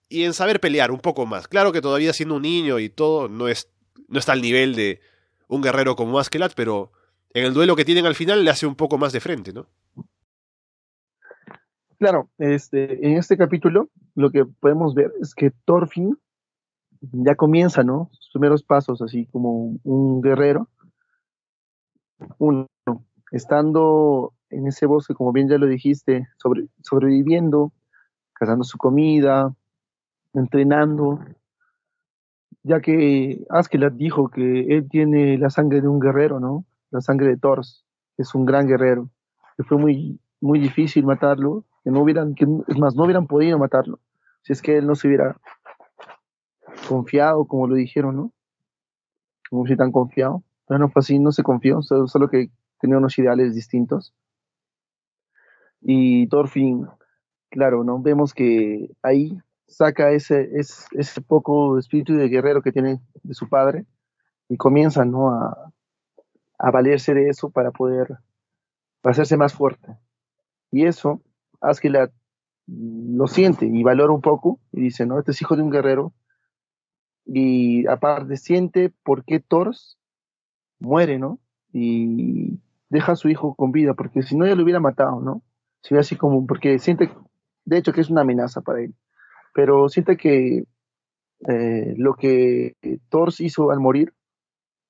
y en saber pelear un poco más. Claro que todavía siendo un niño y todo, no, es, no está al nivel de un guerrero como Askelat, pero en el duelo que tienen al final le hace un poco más de frente, ¿no? Claro, este, en este capítulo lo que podemos ver es que Thorfinn ya comienza, ¿no? Sus primeros pasos así como un guerrero. Uno, estando en ese bosque, como bien ya lo dijiste, sobre, sobreviviendo, cazando su comida, entrenando. ya que Askeladd dijo que él tiene la sangre de un guerrero, ¿no? La sangre de Thor, es un gran guerrero, que fue muy, muy difícil matarlo, que no hubieran, que, es más, no hubieran podido matarlo, si es que él no se hubiera confiado, como lo dijeron, ¿no? Como si tan confiado. Pero no fue así, no se confió, solo, que tenía unos ideales distintos. Y Thorfinn, claro, ¿no? Vemos que ahí saca ese, ese, poco espíritu de guerrero que tiene de su padre y comienza, ¿no? A, a valerse de eso para poder hacerse más fuerte. Y eso hace que la, lo siente y valora un poco y dice, no, este es hijo de un guerrero. Y aparte siente por qué Thors muere, ¿no? Y deja a su hijo con vida, porque si no ya lo hubiera matado, ¿no? Si ve así como, porque siente, de hecho, que es una amenaza para él. Pero siente que eh, lo que Thors hizo al morir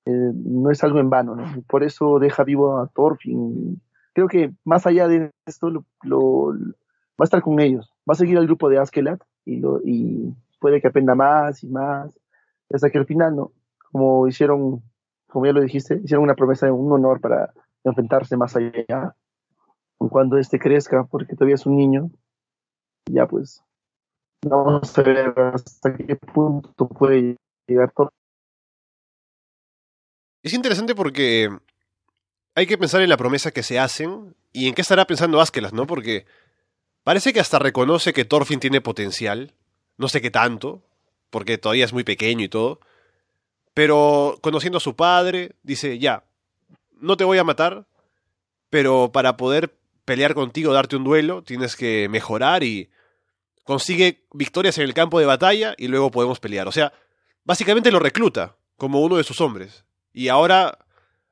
eh, no es algo en vano, ¿no? Por eso deja vivo a Thorfinn creo que más allá de esto lo, va a estar con ellos, va a seguir al grupo de Askelat y, lo, y puede que aprenda más y más, hasta que al final, ¿no? Como hicieron, como ya lo dijiste, hicieron una promesa de un honor para enfrentarse más allá, cuando este crezca, porque todavía es un niño, ya pues vamos a ver hasta qué punto puede llegar todo. Es interesante porque hay que pensar en la promesa que se hacen y en qué estará pensando Askelas, ¿no? Porque parece que hasta reconoce que Thorfinn tiene potencial, no sé qué tanto, porque todavía es muy pequeño y todo, pero conociendo a su padre, dice, ya, no te voy a matar, pero para poder pelear contigo, darte un duelo, tienes que mejorar y consigue victorias en el campo de batalla y luego podemos pelear. O sea, básicamente lo recluta como uno de sus hombres. Y ahora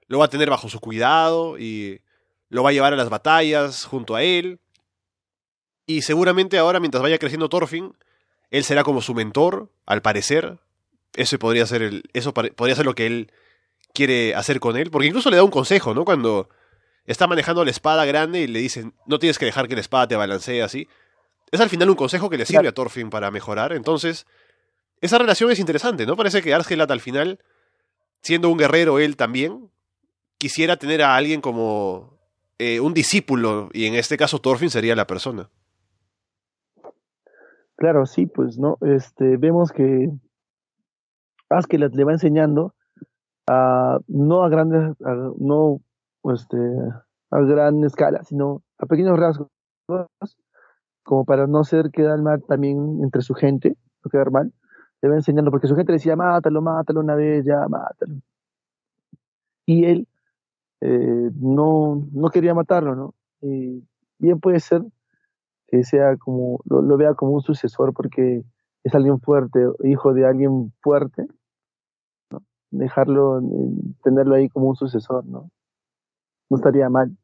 lo va a tener bajo su cuidado y lo va a llevar a las batallas junto a él. Y seguramente ahora, mientras vaya creciendo Thorfinn, él será como su mentor, al parecer. Eso podría ser, el, eso podría ser lo que él quiere hacer con él, porque incluso le da un consejo, ¿no? Cuando está manejando la espada grande y le dicen, no tienes que dejar que la espada te balancee así. Es al final un consejo que le sirve a Thorfinn para mejorar. Entonces, esa relación es interesante, ¿no? Parece que Arsgelat al final, siendo un guerrero él también, quisiera tener a alguien como eh, un discípulo, y en este caso Thorfinn sería la persona. Claro, sí, pues, ¿no? Este, vemos que Askelat le va enseñando a, no a grandes, no, este, a gran escala, sino a pequeños rasgos, como para no ser quedar mal también entre su gente, no quedar mal, le va enseñando, porque su gente decía, mátalo, mátalo una vez, ya, mátalo. Y él eh, no, no quería matarlo, ¿no? Y bien puede ser que sea como, lo, vea como un sucesor porque es alguien fuerte, hijo de alguien fuerte. Dejarlo, eh, tenerlo ahí como un sucesor, ¿no? No estaría mal.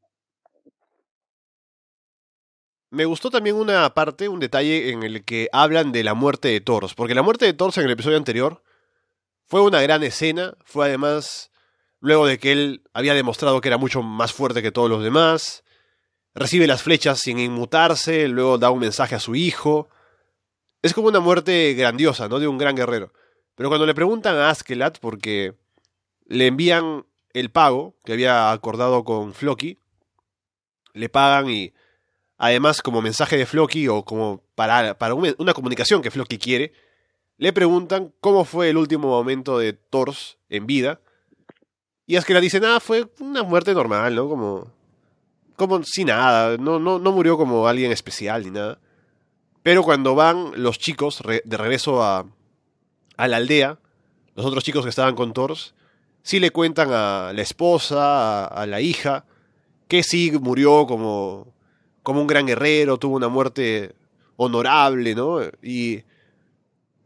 Me gustó también una parte, un detalle en el que hablan de la muerte de Toros, porque la muerte de Toros en el episodio anterior fue una gran escena, fue además luego de que él había demostrado que era mucho más fuerte que todos los demás, recibe las flechas sin inmutarse, luego da un mensaje a su hijo. Es como una muerte grandiosa, ¿no? De un gran guerrero. Pero cuando le preguntan a Askelat, porque le envían el pago que había acordado con Floki, le pagan y además como mensaje de Floki o como para, para una comunicación que Floki quiere, le preguntan cómo fue el último momento de Thors en vida y es que la dice, nada, fue una muerte normal, ¿no? Como, como sin nada, no, no, no murió como alguien especial ni nada. Pero cuando van los chicos de regreso a, a la aldea, los otros chicos que estaban con Thors, sí le cuentan a la esposa, a, la hija, que sí murió como, como un gran guerrero, tuvo una muerte honorable, ¿no? Y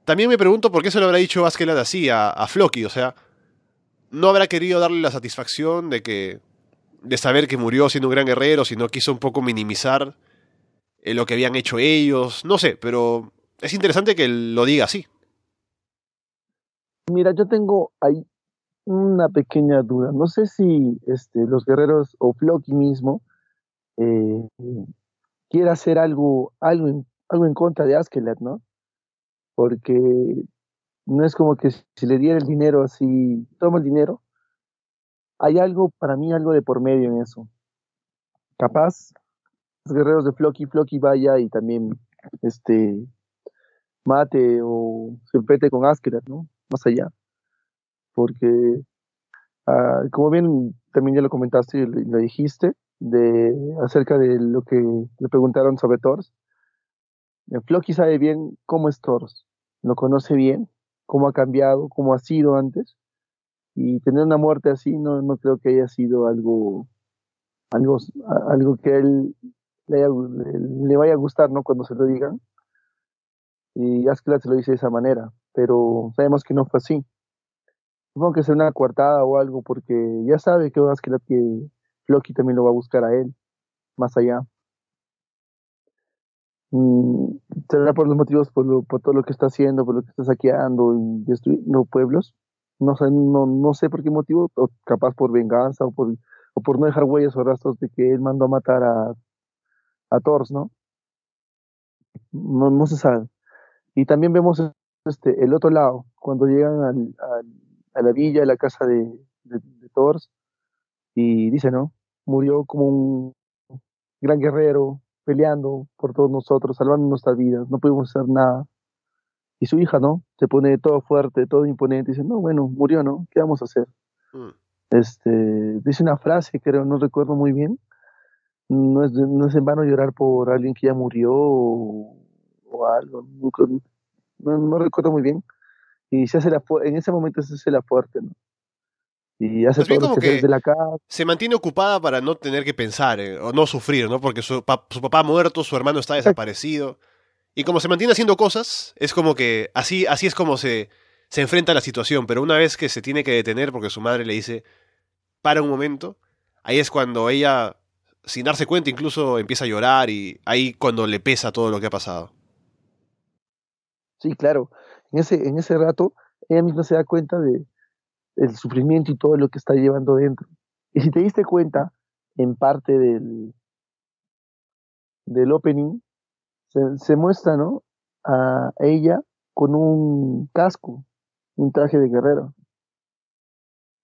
también me pregunto por qué se lo habrá dicho Askeladd así a, a Floki, o sea, no habrá querido darle la satisfacción de que de saber que murió siendo un gran guerrero, sino quiso un poco minimizar eh, lo que habían hecho ellos, no sé, pero es interesante que lo diga así. Mira, yo tengo ahí una pequeña duda. No sé si este, los guerreros o Floki mismo eh, hacer algo, algo, en, algo en contra de Askeladd, ¿no? Porque no es como que si le diera el dinero así, toma el dinero. Hay algo, para mí, algo de por medio en eso. Capaz, los guerreros de Floki, Floki vaya y también este mate o se pete con Askeladd, ¿no? Más allá. Porque, ah, como bien también ya lo comentaste y lo dijiste, de acerca de lo que le preguntaron sobre Thor. Eh, Floki sabe bien cómo es Thor, lo conoce bien, cómo ha cambiado, cómo ha sido antes, y tener una muerte así no, no creo que haya sido algo, algo, algo que él le, vaya a gustar, ¿no? Cuando se lo digan. Y Askeladd se lo dice de esa manera, pero sabemos que no fue así. Supongo que sea una coartada o algo, porque ya sabe que Askeladd que Floki también lo va a buscar a él, más allá. Será por los motivos, por, todo lo que está haciendo, por lo que está saqueando y destruyendo pueblos. No sé, no, no sé por qué motivo, o capaz por venganza o por, o por no dejar huellas o rastros de que él mandó a matar a, a Thors, ¿no? No, no se sabe. Y también vemos este, el otro lado, cuando llegan al, a la villa, a la casa de, de, de Thors, y dice, ¿no? Murió como un gran guerrero, peleando por todos nosotros, salvando nuestras vidas, no pudimos hacer nada. Y su hija, ¿no? Se pone todo fuerte, todo imponente, y dice, no, bueno, murió, ¿no? ¿Qué vamos a hacer? Mm. Este, dice una frase, creo, no recuerdo muy bien, no es, no es en vano llorar por alguien que ya murió o, algo, no, no, recuerdo muy bien. Y se hace la, en ese momento se hace la fuerte, ¿no? y hace todo como que la casa. Se mantiene ocupada para no tener que pensar eh, o no sufrir, ¿no? Porque su, su, papá ha muerto, su hermano está desaparecido. Y como se mantiene haciendo cosas, es como que así, así es como se, se enfrenta a la situación. Pero una vez que se tiene que detener porque su madre le dice, para un momento, ahí es cuando ella, sin darse cuenta, incluso empieza a llorar y ahí cuando le pesa todo lo que ha pasado. Sí, claro. En ese, en ese rato, ella misma se da cuenta de, el sufrimiento y todo lo que está llevando dentro. Y si te diste cuenta, en parte del, del opening, se, muestra, ¿no? A ella con un casco, un traje de guerrero.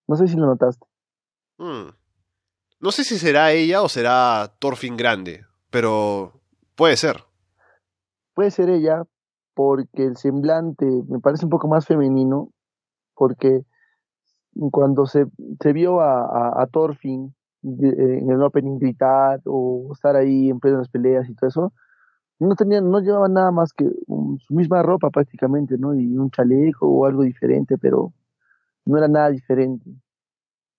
No sé si lo notaste. Hmm. No sé si será ella o será Thorfinn grande, pero puede ser. Puede ser ella porque el semblante me parece un poco más femenino, porque cuando se, se vio a, a, Thorfinn en el opening gritar o estar ahí en plenas peleas y todo eso, no tenían, no llevaban nada más que su misma ropa prácticamente, ¿no? Y un chaleco o algo diferente, pero no era nada diferente.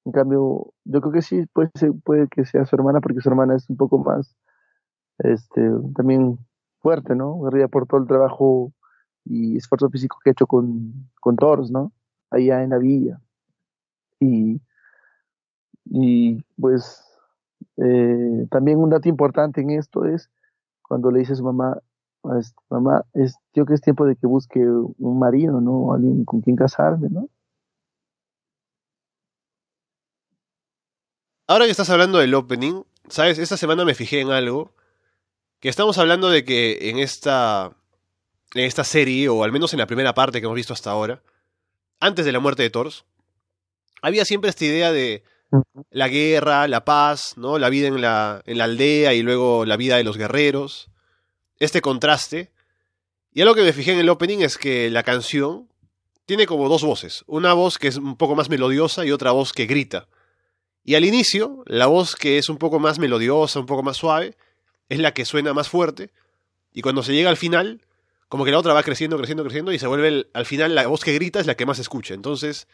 En cambio, yo creo que sí puede, puede que sea su hermana, porque su hermana es un poco más, este, también fuerte, ¿no? Guerrilla por todo el trabajo y esfuerzo físico que ha hecho con, con ¿no? Allá en la villa. Y, y pues eh, también un dato importante en esto es cuando le dice a su mamá, mamá, es, yo que es tiempo de que busque un marido, ¿no? Alguien con quien casarme, ¿no? Ahora que estás hablando del opening, ¿sabes? Esta semana me fijé en algo. Que estamos hablando de que en esta. En esta serie, o al menos en la primera parte que hemos visto hasta ahora, antes de la muerte de Thor, había siempre esta idea de la guerra, la paz, ¿no? La vida en la, en la aldea y luego la vida de los guerreros. Este contraste. Y algo que me fijé en el opening es que la canción tiene como dos voces. Una voz que es un poco más melodiosa y otra voz que grita. Y al inicio, la voz que es un poco más melodiosa, un poco más suave, es la que suena más fuerte. Y cuando se llega al final, como que la otra va creciendo, creciendo, creciendo y se vuelve al final la voz que grita es la que más se escucha. Entonces,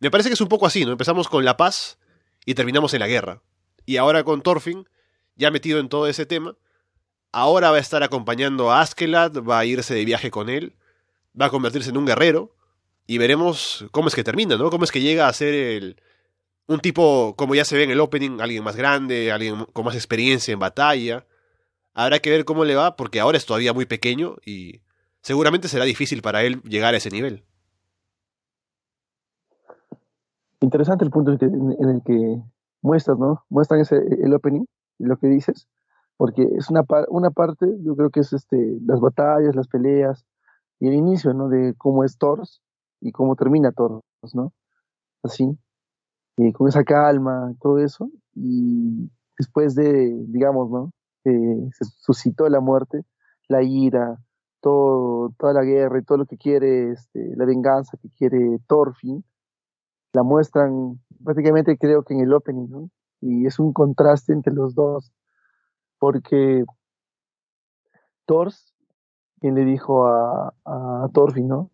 me parece que es un poco así, ¿no? Empezamos con la paz y terminamos en la guerra. Y ahora con Thorfinn, ya metido en todo ese tema, ahora va a estar acompañando a Askeladd, va a irse de viaje con él, va a convertirse en un guerrero, y veremos cómo es que termina, ¿no? Cómo es que llega a ser el, un tipo, como ya se ve en el opening, alguien más grande, alguien con más experiencia en batalla. Habrá que ver cómo le va, porque ahora es todavía muy pequeño y seguramente será difícil para él llegar a ese nivel. interesante el punto en el que, muestras, ¿no? Muestran ese, el opening y lo que dices, porque es una, una parte, yo creo que es este, las batallas, las peleas y el inicio, ¿no? De cómo es Thor, y cómo termina Thor, ¿no? Así, y con esa calma, todo eso, y después de, digamos, ¿no? Se suscitó la muerte, la ira, toda la guerra y todo lo que quiere, este, la venganza que quiere Thorfinn, la muestran prácticamente creo que en el opening. Y es un contraste entre los dos, porque Thors, quien le dijo a, Thorfinn.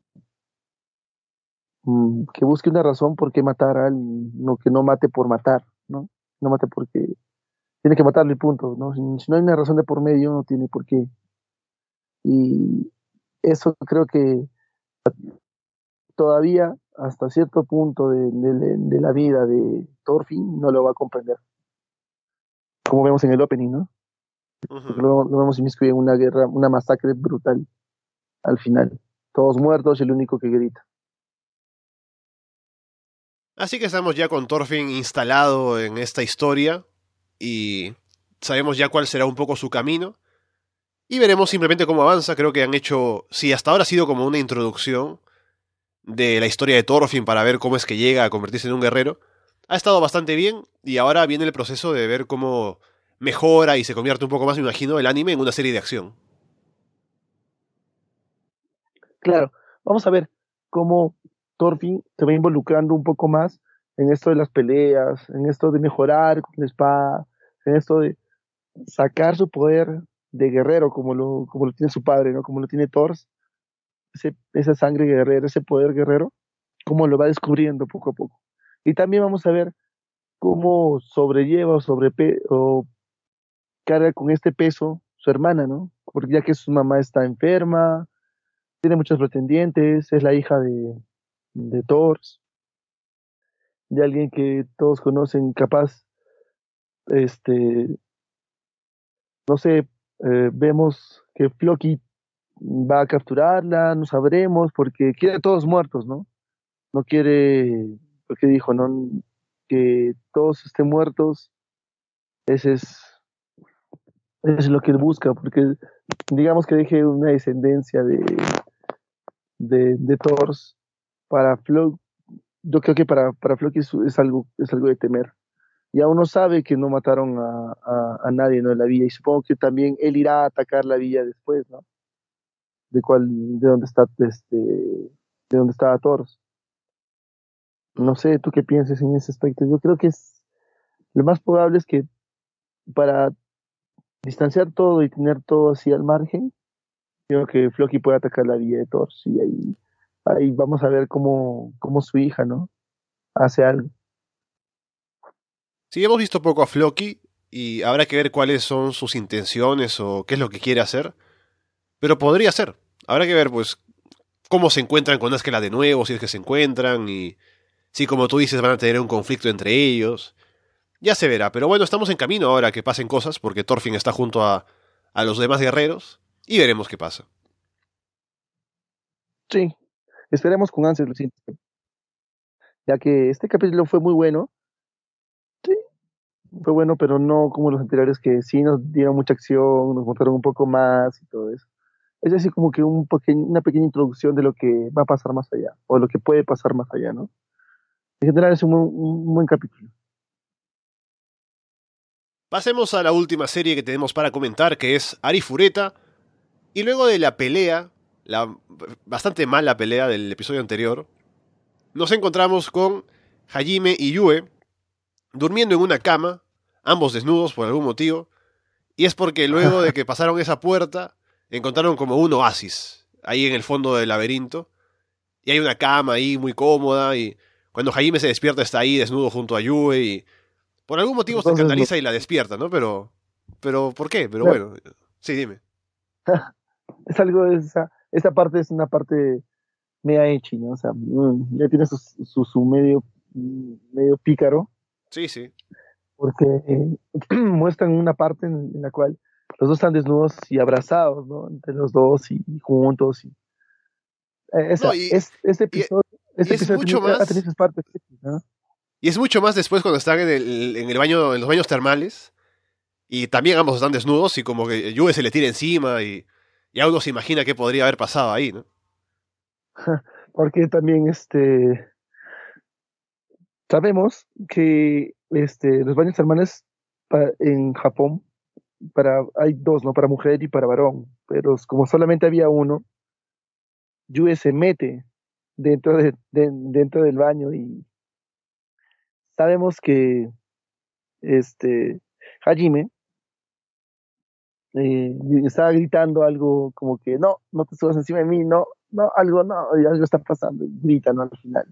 Mm, que busque una razón por qué matar a alguien, no que no mate por matar, ¿no? No mate porque tiene que matarle punto, ¿no? Si, no hay una razón de por medio, no tiene por qué. Y eso creo que todavía hasta cierto punto de, de, la vida de Thorfinn no lo va a comprender. Como vemos en el opening, ¿no? lo, lo, vemos inmiscuido en una guerra, una masacre brutal al final. Todos muertos y el único que grita. Así que estamos ya con Thorfinn instalado en esta historia y sabemos ya cuál será un poco su camino. Y veremos simplemente cómo avanza. Creo que han hecho, si hasta ahora ha sido como una introducción de la historia de Thorfinn para ver cómo es que llega a convertirse en un guerrero, ha estado bastante bien y ahora viene el proceso de ver cómo mejora y se convierte un poco más, me imagino, el anime en una serie de acción. Claro, vamos a ver cómo Thorfinn se va involucrando un poco más en esto de las peleas, en esto de mejorar con la espada, esto de sacar su poder de guerrero como lo, como lo tiene su padre, ¿no? Como lo tiene Thor, esa sangre guerrera, ese poder guerrero, cómo lo va descubriendo poco a poco. Y también vamos a ver cómo sobrelleva o, sobrepe carga con este peso su hermana, ¿no? Porque ya que su mamá está enferma, tiene muchos pretendientes, es la hija de, de Thor, de alguien que todos conocen, capaz, este, no sé, eh, vemos que Floki va a capturarla, no sabremos, porque quiere a todos muertos, ¿no? No quiere, porque dijo, ¿no? Que todos estén muertos, ese es, es lo que él busca, porque digamos que deje una descendencia de, de, de Thors para Flo, yo creo que para, para Floki es, algo, es algo de temer. Y aún no sabe que no mataron a, a, nadie ¿no? en la villa. Y supongo que también él irá a atacar la villa después, ¿no? De cuál, de dónde está, este, de dónde estaba Toros. No sé, tú qué piensas en ese aspecto. Yo creo que es, lo más probable es que para distanciar todo y tener todo así al margen, creo que Floki puede atacar la villa de Thor, y ahí ahí vamos a ver cómo, cómo su hija, ¿no? Hace algo. Sí, hemos visto poco a Floki y habrá que ver cuáles son sus intenciones o qué es lo que quiere hacer. Pero podría ser. Habrá que ver, pues, cómo se encuentran con Askela de nuevo, si es que se encuentran, y si, como tú dices, van a tener un conflicto entre ellos. Ya se verá, pero bueno, estamos en camino ahora que pasen cosas, porque Thorfinn está junto a, a los demás guerreros, y veremos qué pasa. Sí, Esperemos con ansias lo Ya que este capítulo fue muy bueno. Fue bueno, pero no como los anteriores que sí nos dieron mucha acción, nos mostraron un poco más y todo eso. Es así como que un una pequeña introducción de lo que va a pasar más allá, o lo que puede pasar más allá, ¿no? En general es un, un buen capítulo. Pasemos a la última serie que tenemos para comentar, que es Arifureta. Y luego de la pelea la bastante mala pelea del episodio anterior, nos encontramos con Hajime y Yue durmiendo en una cama, ambos desnudos por algún motivo, y es porque luego de que pasaron esa puerta, encontraron como un oasis ahí en el fondo del laberinto, y hay una cama ahí muy cómoda, y cuando Hajime se despierta está ahí desnudo junto a Yue, y por algún motivo se escandaliza y la despierta, ¿no? Pero, pero ¿por qué? Pero bueno, sí, dime. es algo de esa esta parte es una parte media hecha, ¿no? O sea, mm, ya tiene su, su, medio, medio pícaro. Sí, sí. Porque eh, muestran una parte en, la cual los dos están desnudos y abrazados, ¿no? Entre los dos y, juntos. Y, eh, es, este episodio, este es mucho más, partes, Y es mucho más después cuando están en el, en el baño, en los baños termales. Y también ambos están desnudos y como que Juve se le tira encima y y uno se imagina qué podría haber pasado ahí, ¿no? porque también este sabemos que este los baños termales en Japón para hay dos, ¿no? Para mujer y para varón, pero como solamente había uno, Yue se mete dentro de, dentro del baño y sabemos que este Hajime eh, estaba gritando algo como que no, no te subas encima de mí, no, no, algo, no, algo está pasando, gritan al final.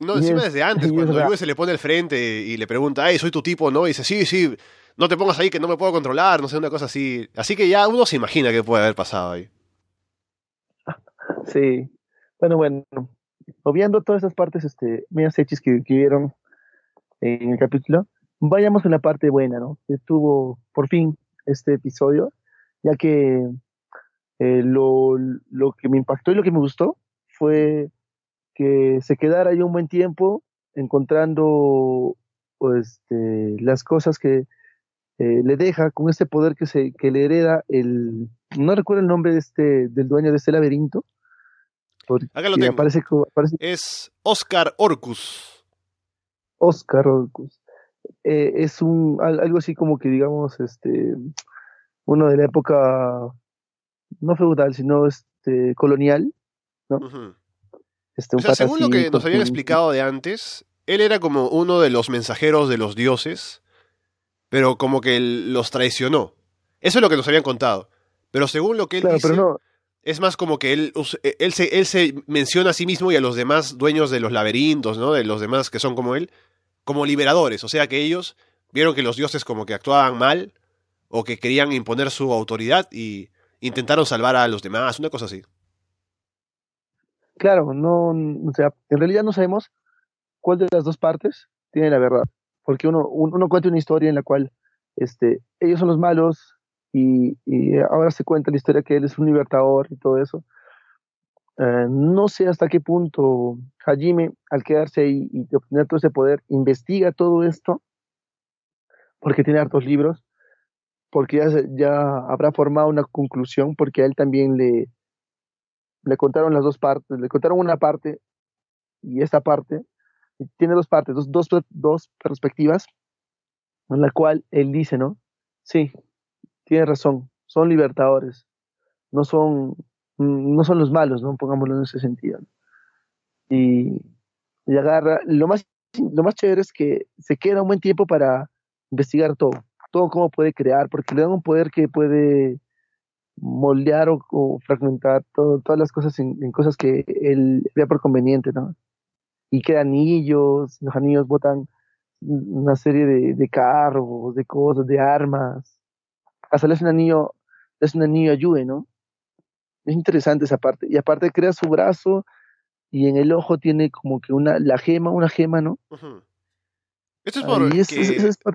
No, encima desde antes, cuando Yue se le pone al frente y le pregunta, ay, soy tu tipo, ¿no? Y dice, sí, sí, no te pongas ahí que no me puedo controlar, no sé, una cosa así. Así que ya uno se imagina qué puede haber pasado ahí. Sí. Bueno, bueno. Obviando todas esas partes este, medias hechis que, que vieron en el capítulo, vayamos a la parte buena, ¿no? Estuvo por fin este episodio, ya que eh, lo, lo que me impactó y lo que me gustó fue que se quedara ahí un buen tiempo encontrando pues, este, las cosas que eh, le deja con este poder que, se, que le hereda el... No recuerdo el nombre de este, del dueño de este laberinto. Acá lo tengo. Es Oscar Orcus. Oscar Orcus. Eh, es un algo así como que digamos este uno de la época no feudal sino este colonial ¿no? Este, según lo que nos habían explicado de antes él era como uno de los mensajeros de los dioses pero como que los traicionó. Eso es lo que nos habían contado. Pero según lo que él dice, es más como que él, e, él, se, él se menciona a sí mismo y a los demás dueños de los laberintos, ¿no? De los demás que son como él, como liberadores. O sea que ellos vieron que los dioses como que actuaban mal o que querían imponer su autoridad y intentaron salvar a los demás, una cosa así. Claro, no, o sea, en realidad no sabemos cuál de las dos partes tiene la verdad porque uno, uno cuenta una historia en la cual este, ellos son los malos y, ahora se cuenta la historia que él es un libertador y todo eso. Eh, no sé hasta qué punto Hajime, al quedarse ahí y obtener todo ese poder, investiga todo esto, porque tiene hartos libros, porque ya, ya habrá formado una conclusión, porque a él también le, le contaron las dos partes, le contaron una parte y esta parte, tiene dos partes, dos, dos, dos perspectivas, en la cual él dice, ¿no? Sí, tiene razón, son libertadores, no son, no son los malos, ¿no? Pongámoslo en ese sentido. Y, y, agarra, lo más, lo más chévere es que se queda un buen tiempo para investigar todo, todo cómo puede crear, porque le dan un poder que puede moldear o, fragmentar todas las cosas en, cosas que él vea por conveniente, ¿no? y quedan anillos, los anillos botan una serie de, de carros, de cosas, de armas. Hasta le hace un anillo, es un anillo ayude, ¿no? Es interesante esa parte. Y aparte crea su brazo y en el ojo tiene como que una, la gema, una gema, ¿no? Esto es por,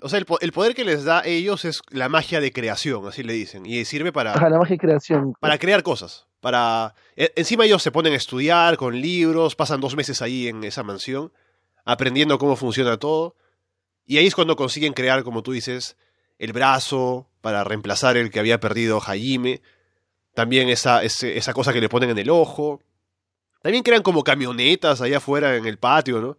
o sea, el, poder que les da a ellos es la magia de creación, así le dicen, y sirve para... la magia de creación. Para crear cosas, para... E, encima ellos se ponen a estudiar con libros, pasan dos meses ahí en esa mansión, aprendiendo cómo funciona todo, y ahí es cuando consiguen crear, como tú dices, el brazo para reemplazar el que había perdido Hajime, también esa, esa cosa que le ponen en el ojo, también crean como camionetas allá afuera en el patio, ¿no?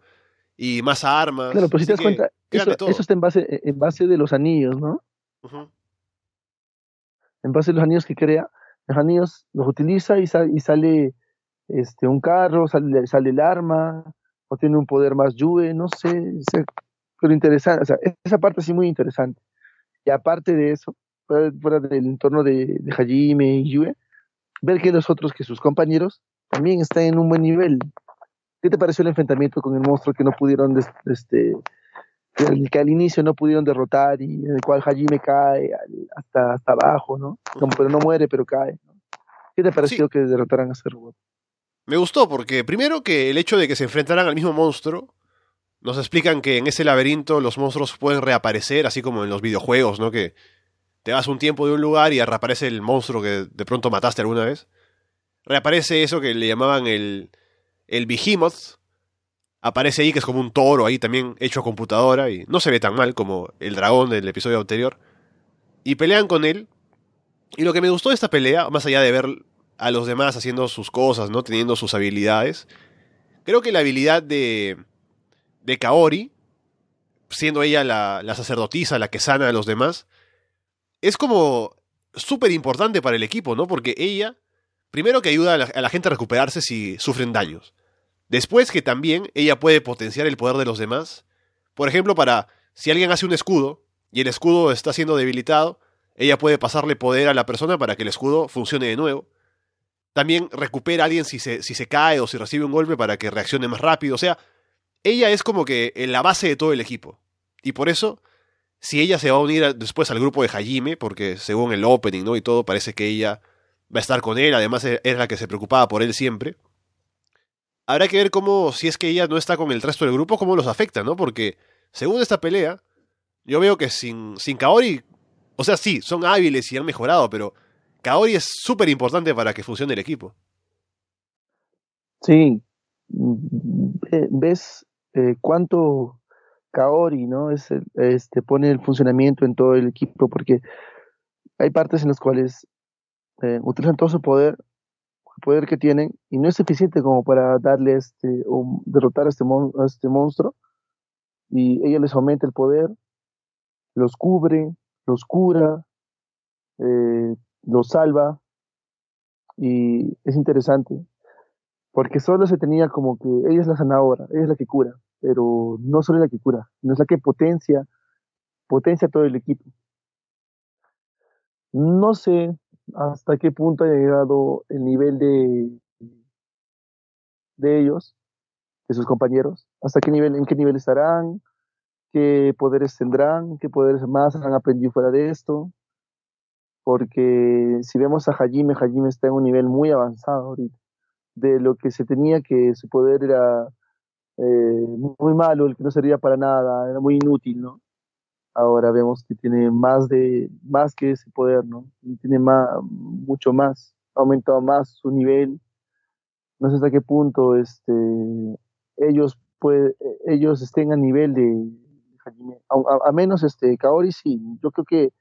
Y más armas. Claro, pero si te das cuenta, eso, está en base, en base de los anillos, ¿no? En base de los anillos que crea, los anillos los utiliza y, y sale este un carro, sale, sale el arma, o tiene un poder más Yue, no sé, pero interesante, o sea, esa parte sí muy interesante. Y aparte de eso, fuera, del entorno de, de Hajime y Yue, ver que los otros, que sus compañeros, también están en un buen nivel. ¿Qué te pareció el enfrentamiento con el monstruo que no pudieron, este, que al inicio no pudieron derrotar y en el cual Hajime cae hasta, hasta abajo, ¿no? Como, pero no muere, pero cae. ¿Qué te pareció que derrotaran a ese robot? Me gustó porque primero que el hecho de que se enfrentaran al mismo monstruo, nos explican que en ese laberinto los monstruos pueden reaparecer, así como en los videojuegos, ¿no? Que te vas un tiempo de un lugar y reaparece el monstruo que de pronto mataste alguna vez. Reaparece eso que le llamaban el, el Behemoth aparece ahí, que es como un toro ahí también hecho a computadora y no se ve tan mal como el dragón del episodio anterior. Y pelean con él. Y lo que me gustó de esta pelea, más allá de ver a los demás haciendo sus cosas, ¿no? Teniendo sus habilidades. Creo que la habilidad de, de Kaori, siendo ella la, la sacerdotisa, la que sana a los demás, es como súper importante para el equipo, ¿no? Porque ella, primero que ayuda a la, a la, gente a recuperarse si sufren daños. Después que también ella puede potenciar el poder de los demás. Por ejemplo, para si alguien hace un escudo y el escudo está siendo debilitado, ella puede pasarle poder a la persona para que el escudo funcione de nuevo. También recupera a alguien si se, si se cae o si recibe un golpe para que reaccione más rápido. O sea, ella es como que en la base de todo el equipo. Y por eso, si ella se va a unir después al grupo de Hajime, porque según el opening ¿no? y todo, parece que ella va a estar con él, además es la que se preocupaba por él siempre. Habrá que ver cómo, si es que ella no está con el resto del grupo, cómo los afecta, ¿no? Porque según esta pelea, yo veo que sin, sin Kaori, o sea, sí, son hábiles y han mejorado, pero Kaori es súper importante para que funcione el equipo. Sí, ves eh, cuánto Kaori, ¿no? Es este, pone el funcionamiento en todo el equipo, porque hay partes en las cuales eh, utilizan todo su poder, poder que tienen, y no es suficiente como para darle este, o derrotar a este, este monstruo, y ella les aumenta el poder, los cubre, los cura, eh, los salva, y es interesante, porque solo se tenía como que ella es la sanadora, ella es la que cura, pero no solo es la que cura, no es la que potencia, potencia todo el equipo. No sé hasta qué punto ha llegado el nivel de, de ellos, de sus compañeros, hasta qué nivel, en qué nivel estarán, qué poderes tendrán, qué poderes más han aprendido fuera de esto, porque si vemos a Hajime, Hajime está en un nivel muy avanzado ahorita, de lo que se tenía que su poder era eh, muy malo, el que no servía para nada, era muy inútil, ¿no? Ahora vemos que tiene más de más que ese poder, ¿no? Tiene más, mucho más, ha aumentado más su nivel. No sé hasta qué punto este ellos puede, ellos estén a nivel de Hajime. A, menos este Kaori sí, yo creo que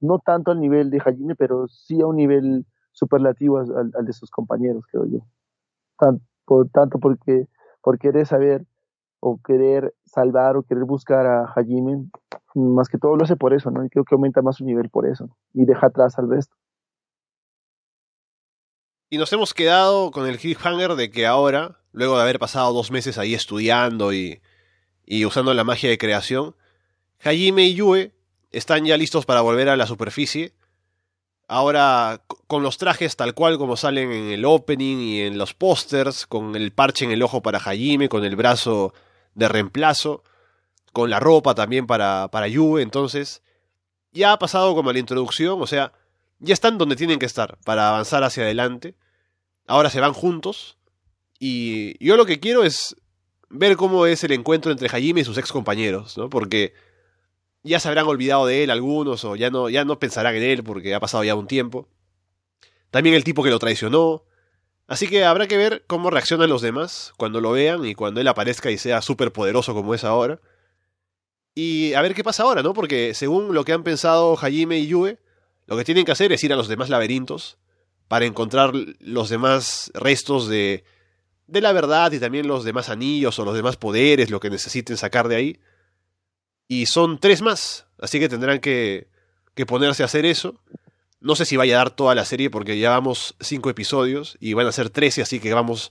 no tanto al nivel de Hajime, pero sí a un nivel superlativo al, al de sus compañeros, creo yo. Tanto, por, tanto porque por querer saber o querer salvar o querer buscar a Hajime, más que todo lo hace por eso, ¿no? Y creo que aumenta más su nivel por eso, y deja atrás al resto. Y nos hemos quedado con el cliffhanger de que ahora, luego de haber pasado dos meses ahí estudiando y, y usando la magia de creación, Hajime y Yue están ya listos para volver a la superficie. Ahora con los trajes tal cual como salen en el opening y en los pósters, con el parche en el ojo para Hajime, con el brazo de reemplazo, con la ropa también para, para Yue, entonces ya ha pasado como la introducción, o sea, ya están donde tienen que estar para avanzar hacia adelante. Ahora se van juntos y yo lo que quiero es ver cómo es el encuentro entre Hajime y sus ex compañeros, ¿no? Porque ya se habrán olvidado de él algunos o ya no, ya no pensarán en él porque ha pasado ya un tiempo. También el tipo que lo traicionó. Así que habrá que ver cómo reaccionan los demás cuando lo vean y cuando él aparezca y sea súper poderoso como es ahora. Y a ver qué pasa ahora, ¿no? Porque según lo que han pensado Hajime y Yue, lo que tienen que hacer es ir a los demás laberintos para encontrar los demás restos de, de la verdad y también los demás anillos o los demás poderes, lo que necesiten sacar de ahí. Y son tres más, así que tendrán que, que ponerse a hacer eso. No sé si vaya a dar toda la serie porque ya vamos cinco episodios y van a ser trece, así que vamos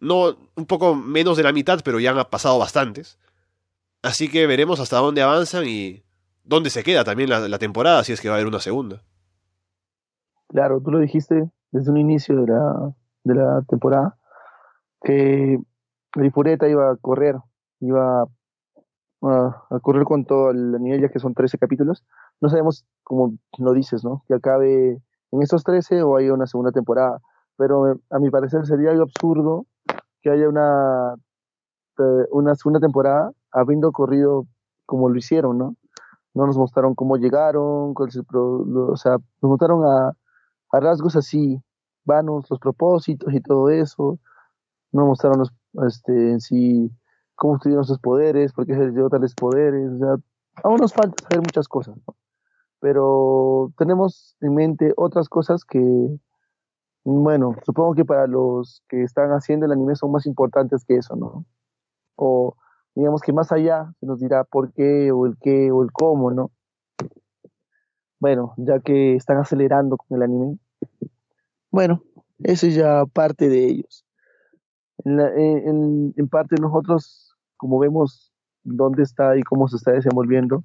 no un poco menos de la mitad, pero ya han pasado bastantes. Así que veremos hasta dónde avanzan y dónde se queda también la, la, temporada, si es que va a haber una segunda. Claro, tú lo dijiste desde un inicio de la, de la temporada, que Rifureta iba a correr, iba a, correr con todo el nivel, ya que son 13 capítulos. No sabemos, como lo dices, ¿no? Que acabe en estos 13 o haya una segunda temporada. Pero a mi parecer sería algo absurdo que haya una, una segunda temporada habiendo corrido como lo hicieron, ¿no? No nos mostraron cómo llegaron, cuál lo, o sea, nos mostraron a, rasgos así, vanos, los propósitos y todo eso. No mostraron los, este, en sí cómo estudiaron sus poderes, por qué se les dio tales poderes. Aún nos falta saber muchas cosas, ¿no? Pero tenemos en mente otras cosas que Bueno, supongo que para los que están haciendo el anime son más importantes que eso, ¿no? O digamos que más allá se nos dirá por qué o el qué o el cómo, ¿no? Bueno, ya que están acelerando con el anime. Bueno, eso es ya parte de ellos. En, en, parte nosotros, como vemos dónde está y cómo se está desenvolviendo,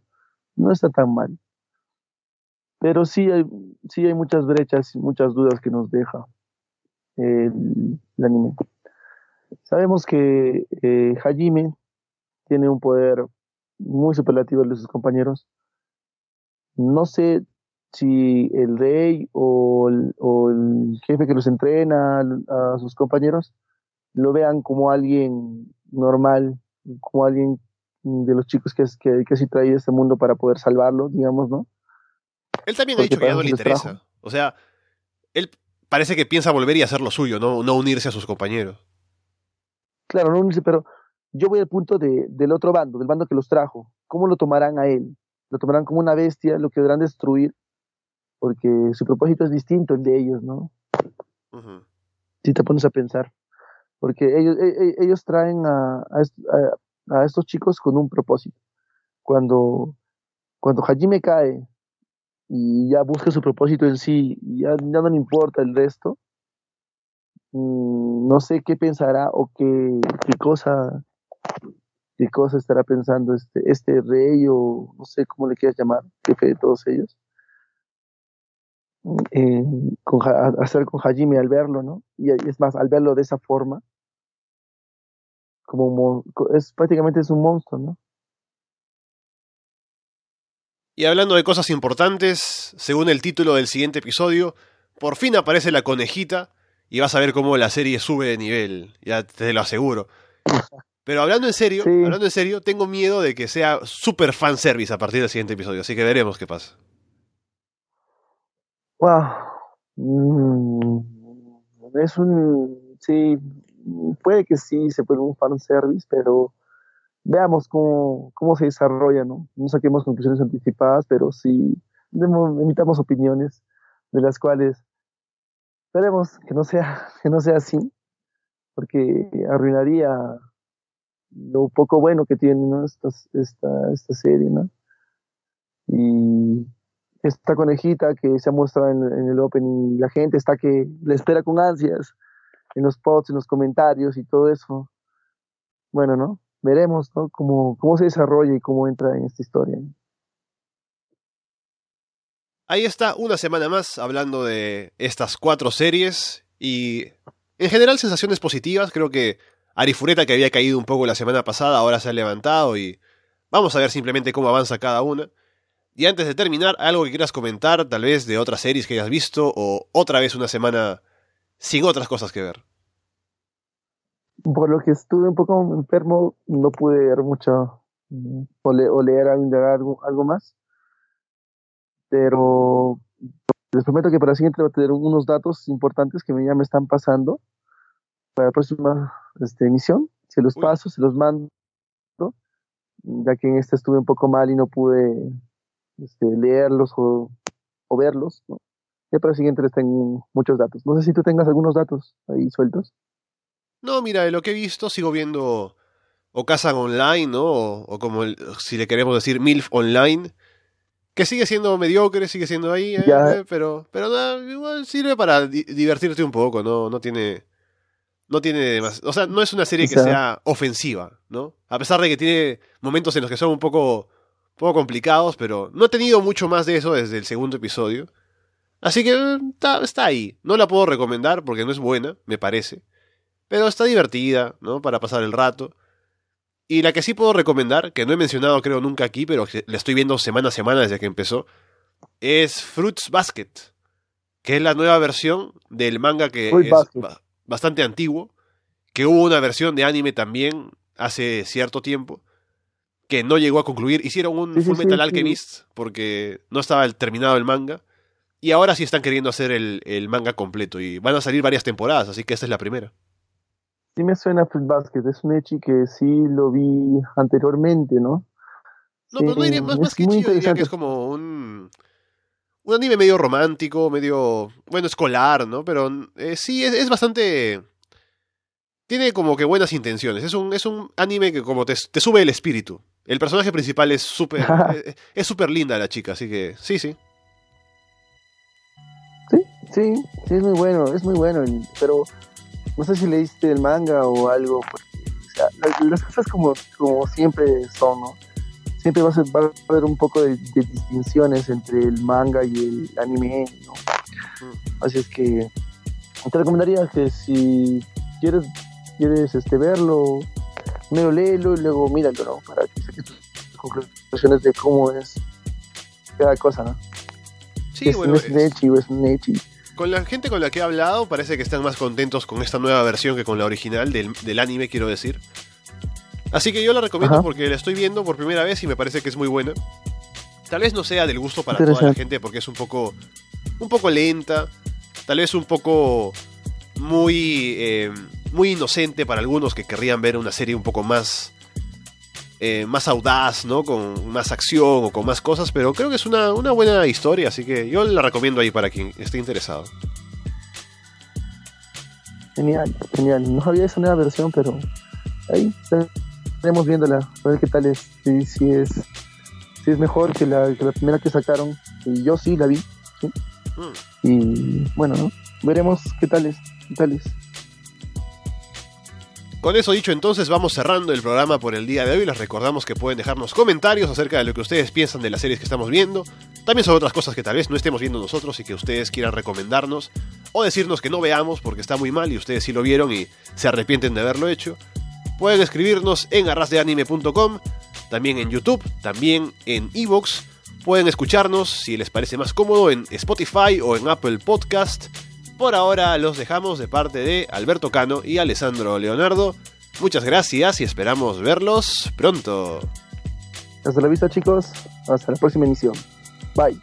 no está tan mal. Pero sí hay, sí hay muchas brechas y muchas dudas que nos deja el, anime. Sabemos que eh, Hajime tiene un poder muy superlativo de sus compañeros. No sé si el rey o el, o el jefe que los entrena a sus compañeros lo vean como alguien normal, como alguien de los chicos que, que, que sí trae este mundo para poder salvarlo, digamos, ¿no? Él también ha dicho que ya no le interesa. O sea, él parece que piensa volver y hacer lo suyo, no, no unirse a sus compañeros. Claro, no unirse, pero yo voy al punto de, del otro bando, del bando que los trajo. ¿Cómo lo tomarán a él? ¿Lo tomarán como una bestia? ¿Lo querrán destruir? Porque su propósito es distinto el de ellos, ¿no? Si te pones a pensar. Porque ellos, e, e, ellos traen a, a, a, estos chicos con un propósito. Cuando, cuando Hajime cae y ya busca su propósito en sí, y ya, no le importa el resto, mm, no sé qué pensará o qué, qué cosa qué cosa estará pensando este, este rey o no sé cómo le quieras llamar, jefe de todos ellos, eh, hacer con Hajime al verlo, ¿no? Y es más, al verlo de esa forma, como es prácticamente es un monstruo, ¿no? Y hablando de cosas importantes, según el título del siguiente episodio, por fin aparece la conejita y vas a ver cómo la serie sube de nivel, ya te lo aseguro. Pero hablando en serio, hablando en serio, tengo miedo de que sea super fanservice a partir del siguiente episodio, así que veremos qué pasa. Wow. Mm, es un sí, puede que sí se puede un fanservice, pero veamos cómo, cómo se desarrolla, ¿no? No saquemos conclusiones anticipadas, pero sí emitamos opiniones de las cuales esperemos que no sea, que no sea así, porque arruinaría lo poco bueno que tiene ¿no? esta, esta, esta serie, ¿no? Y esta conejita que se ha mostrado en, el opening, la gente está que le espera con ansias en los posts, en los comentarios y todo eso. Bueno, ¿no? veremos ¿no? cómo, cómo se desarrolla y cómo entra en esta historia. Ahí está, una semana más hablando de estas cuatro series y en general sensaciones positivas. Creo que Arifureta, que había caído un poco la semana pasada, ahora se ha levantado y vamos a ver simplemente cómo avanza cada una. Y antes de terminar, algo que quieras comentar, tal vez de otras series que hayas visto o otra vez una semana sin otras cosas que ver por lo que estuve un poco enfermo, no pude ver mucho mm, o, leer algo, algo más. Pero les prometo que para la siguiente voy a tener unos datos importantes que ya me están pasando para la próxima este, emisión. Se los paso, se los mando, ya que en este estuve un poco mal y no pude este, leerlos o, o verlos. ¿no? Ya para la siguiente les tengo muchos datos. No sé si tú tengas algunos datos ahí sueltos. No, mira, de lo que he visto sigo viendo o Casa Online, ¿no? O, como si le queremos decir MILF Online, que sigue siendo mediocre, sigue siendo ahí, ¿eh? ¿eh? pero pero nada, igual sirve para divertirte un poco, no no tiene no tiene más, o sea, no es una serie que sea ofensiva, ¿no? A pesar de que tiene momentos en los que son un poco poco complicados, pero no he tenido mucho más de eso desde el segundo episodio. Así que está, está ahí. No la puedo recomendar porque no es buena, me parece. Pero está divertida, ¿no? Para pasar el rato. Y la que sí puedo recomendar, que no he mencionado creo nunca aquí, pero que la estoy viendo semana a semana desde que empezó, es Fruits Basket, que es la nueva versión del manga que es bastante antiguo, que hubo una versión de anime también hace cierto tiempo, que no llegó a concluir. Hicieron un Full Metal Alchemist porque no estaba terminado el manga. Y ahora sí están queriendo hacer el, el manga completo y van a salir varias temporadas, así que esta es la primera. Sí me suena Fruit Basket, es un Echi que sí lo vi anteriormente, ¿no? No, pero no diría, más, más que Echi, diría que es como un, un anime medio romántico, medio, bueno, escolar, ¿no? Pero eh, sí, es, es, bastante... Tiene como que buenas intenciones. Es un, es un anime que como te, te sube el espíritu. El personaje principal es súper... es súper linda la chica, así que sí, sí. Sí, sí, sí, es muy bueno, es muy bueno. Pero no sé si leíste el manga o algo. Porque, o sea, las, las, cosas como, como siempre son, ¿no? siempre va a, ser, va a haber un poco de, de, distinciones entre el manga y el anime, ¿no? Así es que te recomendaría que si quieres, quieres este, verlo, primero léelo y luego míralo, ¿no? Para que saques tus conclusiones de cómo es cada cosa, ¿no? Sí, es, bueno, es, nechi o es nechi. Con la gente con la que he hablado parece que están más contentos con esta nueva versión que con la original del, del anime, quiero decir. Así que yo la recomiendo Ajá. porque la estoy viendo por primera vez y me parece que es muy buena. Tal vez no sea del gusto para toda la gente porque es un poco un poco lenta, tal vez un poco muy eh, muy inocente para algunos que querrían ver una serie un poco más eh, más audaz, ¿no? Con más acción o con más cosas, pero creo que es una, una buena historia, así que yo la recomiendo ahí para quien esté interesado. Genial, genial. No había esa nueva versión, pero ahí estaremos viéndola, a ver qué tal es, si, si es si es mejor que la, que la, primera que sacaron. Y yo sí la vi, ¿sí? Mm. Y bueno, ¿no? veremos qué tal es, qué tal es. Con eso dicho, entonces vamos cerrando el programa por el día de hoy. Les recordamos que pueden dejarnos comentarios acerca de lo que ustedes piensan de las series que estamos viendo. También sobre otras cosas que tal vez no estemos viendo nosotros y que ustedes quieran recomendarnos. O decirnos que no veamos porque está muy mal y ustedes sí lo vieron y se arrepienten de haberlo hecho. Pueden escribirnos en arrasdeanime.com, también en YouTube, también en Evox. Pueden escucharnos, si les parece más cómodo, en Spotify o en Apple Podcast. Por ahora los dejamos de parte de Alberto Cano y Alessandro Leonardo. Muchas gracias y esperamos verlos pronto. Hasta la vista chicos, hasta la próxima emisión. Bye.